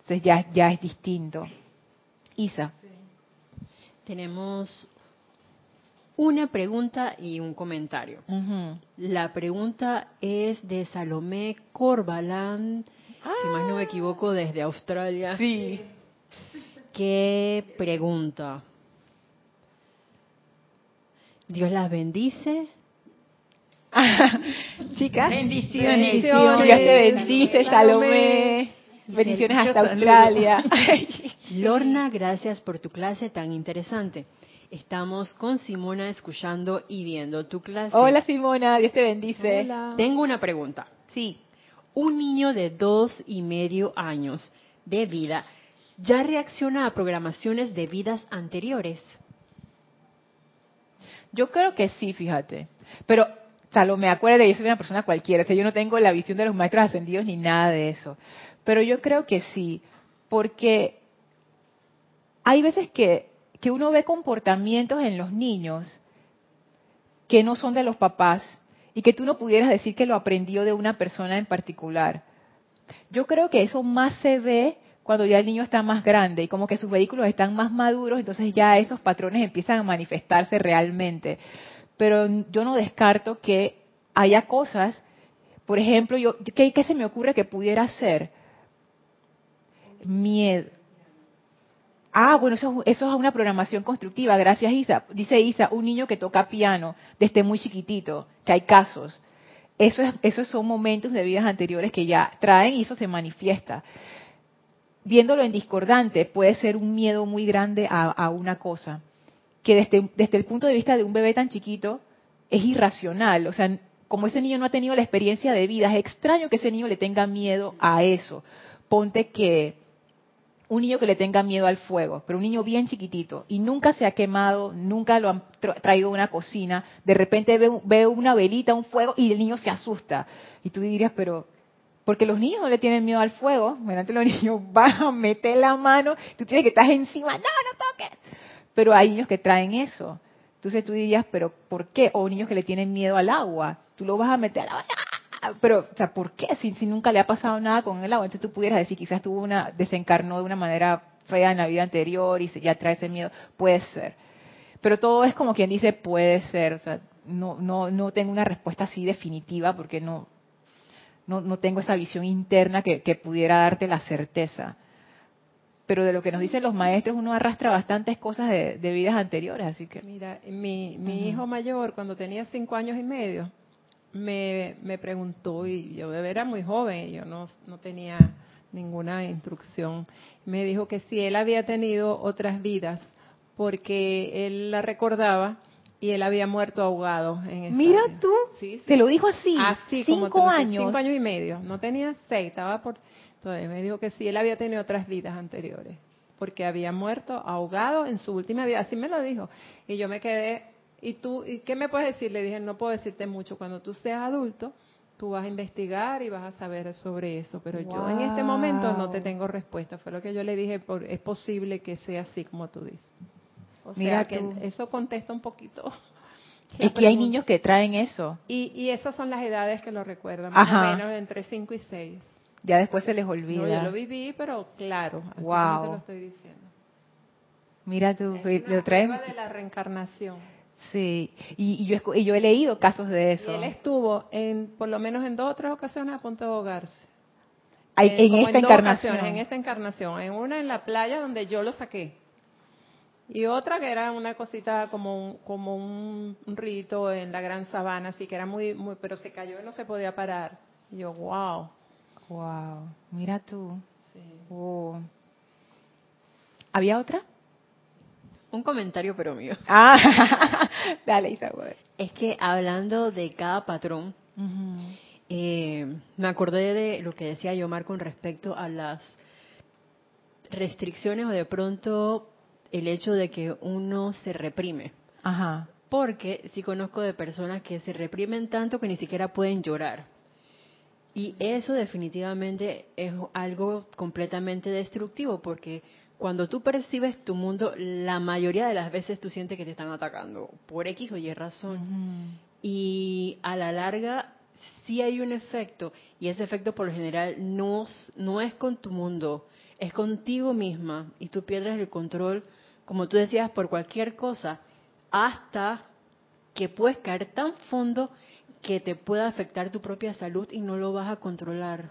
Entonces ya, ya es distinto. Isa. Tenemos una pregunta y un comentario. La pregunta es de Salomé Corbalán, si más no me equivoco, desde Australia. Sí. ¿Qué pregunta? Dios las bendice. Chicas. Bendiciones. Dios te bendice, Salomé. Bendiciones hasta Australia. Lorna, gracias por tu clase tan interesante. Estamos con Simona escuchando y viendo tu clase. Hola Simona, Dios te bendice. Hola. Tengo una pregunta. Sí. Un niño de dos y medio años de vida ya reacciona a programaciones de vidas anteriores. Yo creo que sí, fíjate. Pero, Salomé, acuérdate, yo soy una persona cualquiera. O sea, yo no tengo la visión de los maestros ascendidos ni nada de eso. Pero yo creo que sí. Porque hay veces que, que uno ve comportamientos en los niños que no son de los papás y que tú no pudieras decir que lo aprendió de una persona en particular. Yo creo que eso más se ve cuando ya el niño está más grande y como que sus vehículos están más maduros, entonces ya esos patrones empiezan a manifestarse realmente. Pero yo no descarto que haya cosas, por ejemplo, yo ¿qué, qué se me ocurre que pudiera ser? Miedo. Ah, bueno, eso, eso es una programación constructiva, gracias Isa. Dice Isa, un niño que toca piano desde muy chiquitito, que hay casos. Eso es, esos son momentos de vidas anteriores que ya traen y eso se manifiesta. Viéndolo en discordante, puede ser un miedo muy grande a, a una cosa, que desde, el punto de vista de un bebé tan chiquito es irracional. O sea, como ese niño no ha tenido la experiencia de vida, es extraño que ese niño le tenga miedo a eso. Ponte que un niño que le tenga miedo al fuego, pero un niño bien chiquitito y nunca se ha quemado, nunca lo han tra- traído a una cocina, de repente ve, ve una velita, un fuego y el niño se asusta. Y tú dirías, pero porque los niños no le tienen miedo al fuego, delante los niños van a meter la mano, tú tienes que estar encima, no, no toques. Pero hay niños que traen eso. Entonces tú dirías, pero ¿por qué? O niños que le tienen miedo al agua, tú lo vas a meter al agua. ¡ah! Pero, o sea, ¿por qué? Si, si nunca le ha pasado nada con el agua, entonces tú pudieras decir, quizás tuvo una, desencarnó de una manera fea en la vida anterior y se, ya trae ese miedo. Puede ser. Pero todo es como quien dice, puede ser. O sea, no, no, no tengo una respuesta así definitiva porque no, no, no tengo esa visión interna que, que pudiera darte la certeza. Pero de lo que nos dicen los maestros, uno arrastra bastantes cosas de, de vidas anteriores, así que. Mira, mi, mi hijo mayor, cuando tenía cinco años y medio, me, me preguntó, y yo era muy joven, y yo no, no tenía ninguna instrucción, me dijo que si él había tenido otras vidas, porque él la recordaba y él había muerto ahogado en Mira vida. tú, Sí, sí. te lo dijo así, Así como cinco te años. Cinco años y medio. No tenía seis, estaba por... Entonces me dijo que sí, él había tenido otras vidas anteriores, porque había muerto ahogado en su última vida. Así me lo dijo. Y yo me quedé, ¿y tú, y qué me puedes decir? Le dije, no puedo decirte mucho. Cuando tú seas adulto, tú vas a investigar y vas a saber sobre eso. Pero yo en este momento no te tengo respuesta. Fue lo que yo le dije, por- es posible que sea así como tú dices. O sea que tú. eso contesta un poquito. Es que hay niños que traen eso. Y, y esas son las edades que lo recuerdan, Ajá. más o menos entre 5 y 6. Ya después se les No, olvida. yo lo viví, pero claro, así Wow. te lo estoy diciendo. Mira tú, Es una lo prueba de la reencarnación. Sí, y, y yo, y yo he leído casos de Y eso. él estuvo, en, por lo menos en dos o tres ocasiones, a punto de ahogarse. Hay- Eh, en como esta dos encarnación. ocasiones, en esta encarnación. En una en la playa donde yo lo saqué. Y otra que era una cosita como un, como un rito en la gran sabana, así que era muy, muy, pero se cayó y no se podía parar. Y yo, wow. Wow, mira tú. Oh. ¿Había otra? Un comentario, pero mío. Ah, dale Isabel. Es que hablando de cada patrón, eh, me acordé de lo que decía Yomar con respecto a las restricciones o de pronto el hecho de que uno se reprime. Ajá. Porque sí conozco de personas que se reprimen tanto que ni siquiera pueden llorar. Y eso definitivamente es algo completamente destructivo porque cuando tú percibes tu mundo, la mayoría de las veces tú sientes que te están atacando por X o Y razón. y a la larga sí hay un efecto y ese efecto por lo general no, no es con tu mundo, es contigo misma y tú pierdes el control, como tú decías, por cualquier cosa, hasta que puedes caer tan fondo que te pueda afectar tu propia salud y no lo vas a controlar.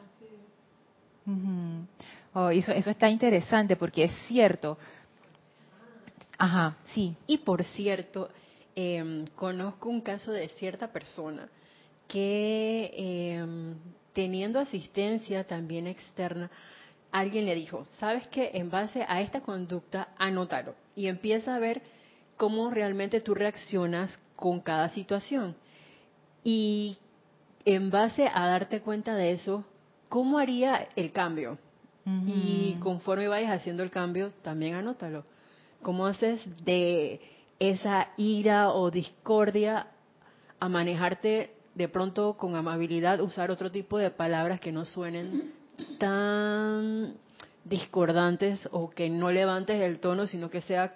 oh, eso, eso está interesante porque es cierto. Ajá, sí. Y por cierto, em, conozco un caso de cierta persona que em, teniendo asistencia también externa, alguien le dijo, sabes que en base a esta conducta, anótalo y empieza a ver cómo realmente tú reaccionas con cada situación. Y en base a darte cuenta de eso, ¿cómo haría el cambio? Y conforme vayas haciendo el cambio, también anótalo. ¿Cómo haces de esa ira o discordia a manejarte de pronto con amabilidad, usar otro tipo de palabras que no suenen tan discordantes o que no levantes el tono, sino que sea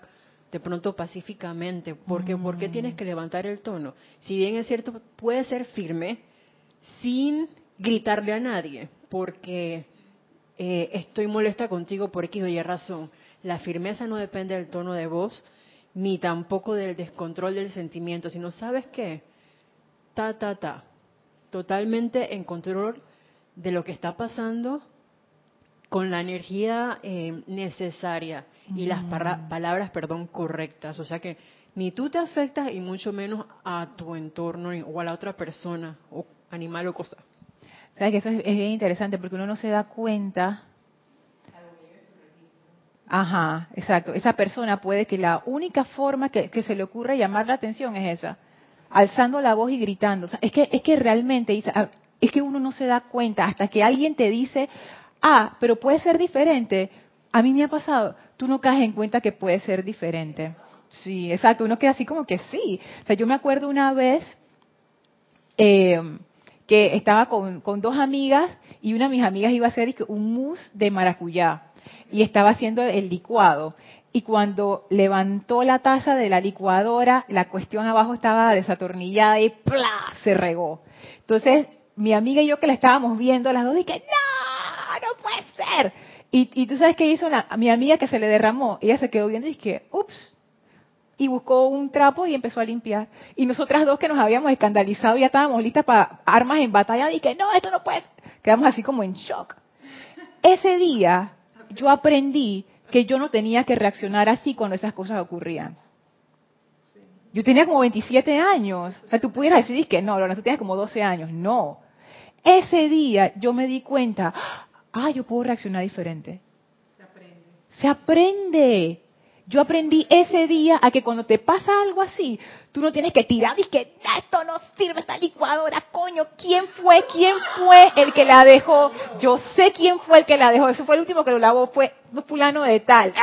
de pronto pacíficamente. Porque, ¿Por qué tienes que levantar el tono? Si bien es cierto, puede ser firme sin gritarle a nadie, porque eh, estoy molesta contigo por X o Y razón. La firmeza no depende del tono de voz, ni tampoco del descontrol del sentimiento, sino, ¿sabes qué? Ta, ta, ta. Totalmente en control de lo que está pasando con la energía eh, necesaria y las palabras, perdón, correctas. O sea que ni tú te afectas y mucho menos a tu entorno o a la otra persona o animal o cosa. Sabes que eso es, bien interesante porque uno no se da cuenta. Ajá, exacto. Esa persona puede que la única forma que, que se le ocurre llamar la atención es esa, alzando la voz y gritando. O sea, es que es que realmente es que uno no se da cuenta hasta que alguien te dice, ah, pero puede ser diferente. A mí me ha pasado, tú no caes en cuenta que puede ser diferente. Sí, exacto, uno queda así como que sí. O sea, yo me acuerdo una vez eh, que estaba con, dos amigas y una de mis amigas iba a hacer un mousse de maracuyá y estaba haciendo el licuado. Y cuando levantó la taza de la licuadora, la cuestión abajo estaba desatornillada y ¡plá! se regó. Entonces, mi amiga y yo que la estábamos viendo, las dos dije, ¡no! Y, tú sabes qué hizo mi amiga que se le derramó. Ella se quedó viendo y dije, ups. Y buscó un trapo y empezó a limpiar. Y nosotras dos que nos habíamos escandalizado, ya estábamos listas para armas en batalla, dije, no, esto no puede. Quedamos así como en shock. Ese día yo aprendí que yo no tenía que reaccionar así cuando esas cosas ocurrían. Yo tenía como 27 años. O sea, tú pudieras decir que no, Lorena, tú tienes como 12 años. No. Ese día yo me di cuenta, ah, yo puedo reaccionar diferente. Se aprende. Se aprende. Yo aprendí ese día a que cuando te pasa algo así, tú no tienes que tirar y que esto no sirve, esta licuadora, coño, ¿quién fue? ¿Quién fue el que la dejó? Yo sé quién fue el que la dejó. Eso fue el último que lo lavó, fue fulano de tal.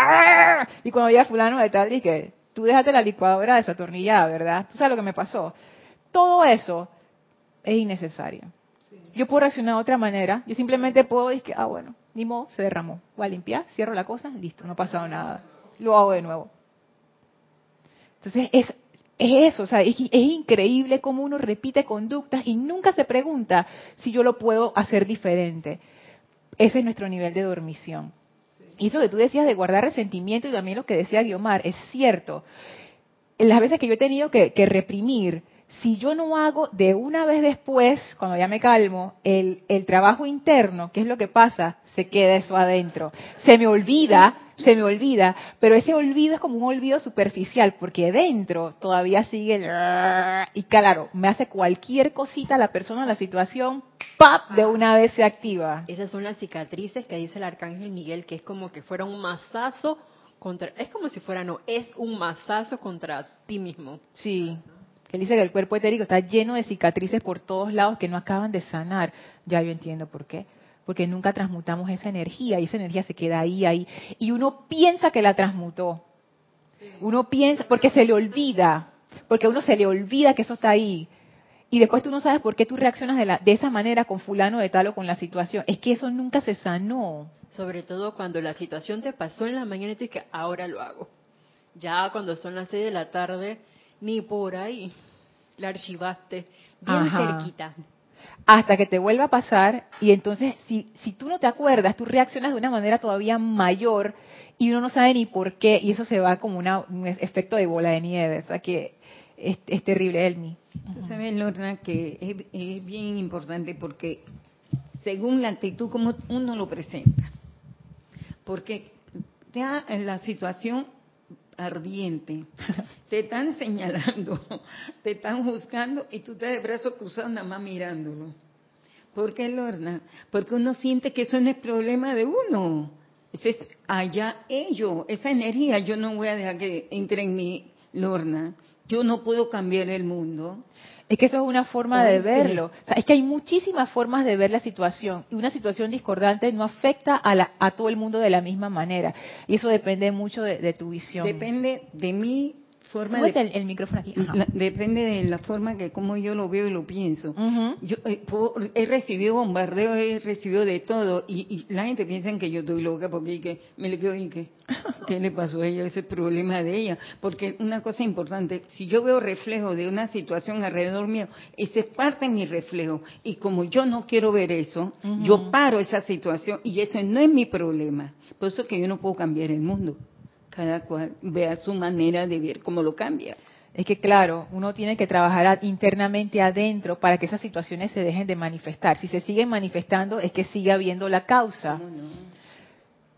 Y cuando había fulano de tal, dije, tú déjate la licuadora desatornillada, ¿verdad? Tú sabes lo que me pasó. Todo eso es innecesario. Yo puedo reaccionar de otra manera. Yo simplemente puedo decir, ah, bueno, ni modo, se derramó. Voy a limpiar, cierro la cosa, listo, no ha pasado nada. Lo hago de nuevo. Entonces, es, es eso, o sea, es, increíble cómo uno repite conductas y nunca se pregunta si yo lo puedo hacer diferente. Ese es nuestro nivel de dormición. Y eso que tú decías de guardar resentimiento y también lo que decía Guiomar, es cierto. En las veces que yo he tenido que, que reprimir, si yo no hago de una vez después, cuando ya me calmo, el, el trabajo interno, ¿qué es lo que pasa? Se queda eso adentro. Se me olvida, se me olvida, pero ese olvido es como un olvido superficial, porque dentro todavía sigue el... Y claro, me hace cualquier cosita la persona, la situación, ¡pap! de una vez se activa. Esas son las cicatrices que dice el arcángel Miguel, que es como que fuera un masazo contra... Es como si fuera, no, es un masazo contra ti mismo. Sí. Él dice que el cuerpo etérico está lleno de cicatrices por todos lados que no acaban de sanar. Ya yo entiendo por qué. Porque nunca transmutamos esa energía y esa energía se queda ahí, ahí. Y uno piensa que la transmutó. Uno piensa, porque se le olvida, porque a uno se le olvida que eso está ahí. Y después tú no sabes por qué tú reaccionas de, la, de esa manera con fulano de tal o con la situación. Es que eso nunca se sanó. Sobre todo cuando la situación te pasó en la mañana y tú dices que ahora lo hago. Ya cuando son las seis de la tarde, ni por ahí. la archivaste bien cerquita. Hasta que te vuelva a pasar y entonces si, si tú no te acuerdas, tú reaccionas de una manera todavía mayor y uno no sabe ni por qué y eso se va como una, un efecto de bola de nieve. O sea que es, es terrible, Elmi. Tú sabes, Lorna, que es, es bien importante porque según la actitud como uno lo presenta. Porque la situación ardiente, te están señalando, te están juzgando y tú te de brazos cruzados nada más mirándolo. ¿Por qué, Lorna? Porque uno siente que eso no es problema de uno. Ese es allá ello, esa energía yo no voy a dejar que entre en mi Lorna. Yo no puedo cambiar el mundo. Es que eso es una forma de verlo. es que hay muchísimas formas de ver la situación y una situación discordante no afecta a, la, a todo el mundo de la misma manera. Y eso depende mucho de, de tu visión. Depende de mí forma el, micrófono aquí. depende de la forma que como yo lo veo y lo pienso. Yo eh, he recibido bombardeo, he recibido de todo y, la gente piensa que yo estoy loca porque que, me le quedo y que qué le pasó a ella, ese problema de ella. Porque una cosa importante, si yo veo reflejo de una situación alrededor mío, ese es parte de mi reflejo y como yo no quiero ver eso, yo paro esa situación y eso no es mi problema. Por eso que yo no puedo cambiar el mundo cada cual vea su manera de ver cómo lo cambia. Es que claro, uno tiene que trabajar internamente adentro para que esas situaciones se dejen de manifestar. Si se siguen manifestando es que sigue habiendo la causa.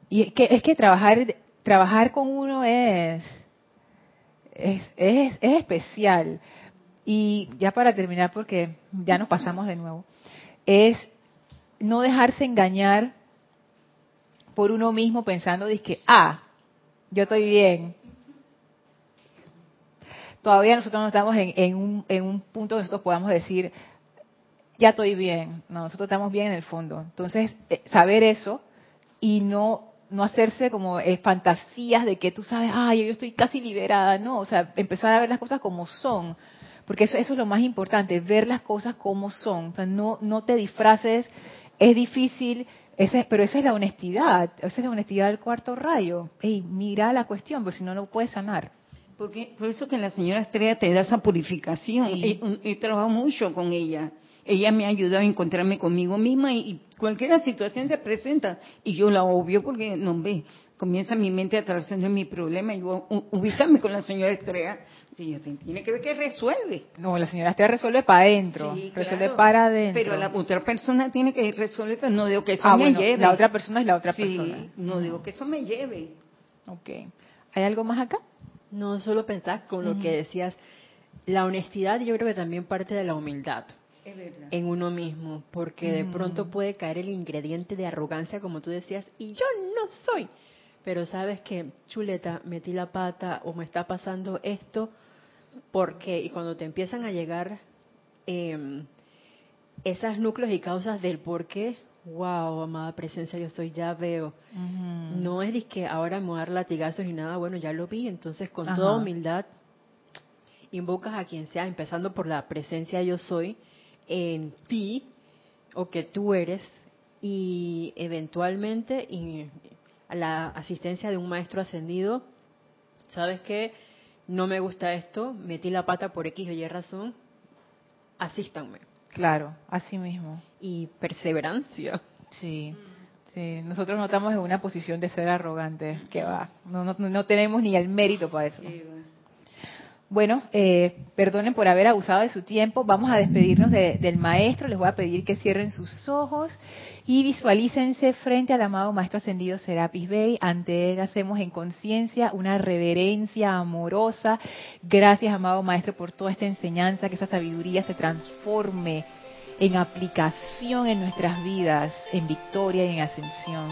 Y es que, es que trabajar, trabajar con uno es, es, es, es especial. Y ya para terminar, porque ya nos pasamos de nuevo, es no dejarse engañar por uno mismo pensando de que, ah, yo estoy bien. Todavía nosotros no estamos en, un, en un punto donde nosotros podamos decir, ya estoy bien. No, nosotros estamos bien en el fondo. Entonces, eh, saber eso y no no hacerse como eh, fantasías de que tú sabes, ay, yo estoy casi liberada, no, o sea, empezar a ver las cosas como son, porque eso, eso es lo más importante, ver las cosas como son, o sea, no, no te disfraces, es difícil, ese, pero esa es la honestidad, esa es la honestidad del cuarto rayo. Ey, mira la cuestión, porque si no, no puedes sanar. Porque, por eso que la señora Estrella te da esa purificación. He, trabajado mucho con ella. Ella me ha ayudado a encontrarme conmigo misma y, cualquier situación se presenta y yo la obvio porque, no ve, comienza mi mente a atravesar mi problema y yo ubicarme con la señora Estrella Sí, tiene que ver que resuelve. No, la señora Estrella resuelve para adentro, resuelve para adentro. Pero la otra persona tiene que resolver, pero no digo que eso ah, me lleve. La otra persona es la otra persona. No digo que eso me lleve. Ok. ¿Hay algo más acá? No, solo pensar con lo que decías. La honestidad yo creo que también parte de la humildad. En uno mismo, porque de pronto puede caer el ingrediente de arrogancia, como tú decías, y yo no soy pero sabes que, chuleta, metí la pata o me está pasando esto, porque, y cuando te empiezan a llegar eh, esas núcleos y causas del por qué, wow, amada presencia, yo soy, ya veo. No es de que ahora me voy a dar latigazos y nada, bueno, ya lo vi, entonces con toda humildad invocas a quien sea, empezando por la presencia yo soy en ti o que tú eres y eventualmente y la asistencia de un maestro ascendido, ¿sabes qué? No me gusta esto, metí la pata por X o Y razón, asístanme. Claro, así mismo. Y perseverancia. Sí, sí. Nosotros no estamos en una posición de ser arrogantes, que va. No, no, tenemos ni el mérito para eso. Bueno, eh, perdonen por haber abusado de su tiempo. Vamos a despedirnos del maestro. Les voy a pedir que cierren sus ojos y visualícense frente al amado Maestro Ascendido Serapis Bey. Ante él hacemos en conciencia una reverencia amorosa. Gracias, amado Maestro, por toda esta enseñanza, que esa sabiduría se transforme en aplicación en nuestras vidas, en victoria y en ascensión.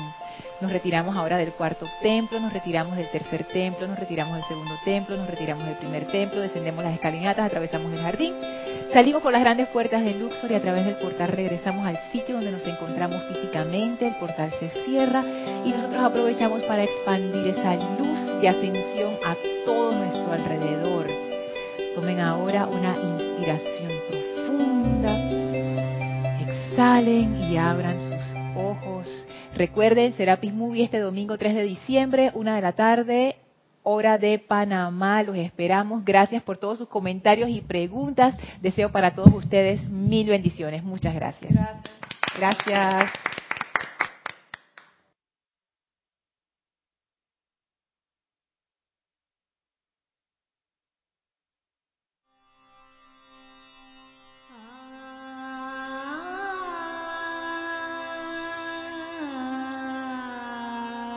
Nos retiramos ahora del cuarto templo, nos retiramos del tercer templo, nos retiramos del segundo templo, nos retiramos del primer templo, descendemos las escalinatas, atravesamos el jardín, salimos por las grandes puertas de Luxor y a través del portal regresamos al sitio donde nos encontramos físicamente, el portal se cierra y nosotros aprovechamos para expandir esa luz de ascensión a todo nuestro alrededor. Tomen ahora una inspiración profunda, exhalen y abran sus ojos Recuerden, Serapis Movie este domingo 3 de diciembre, una de la tarde, hora de Panamá. Los esperamos. Gracias por todos sus comentarios y preguntas. Deseo para todos ustedes mil bendiciones. Muchas gracias. Gracias. gracias.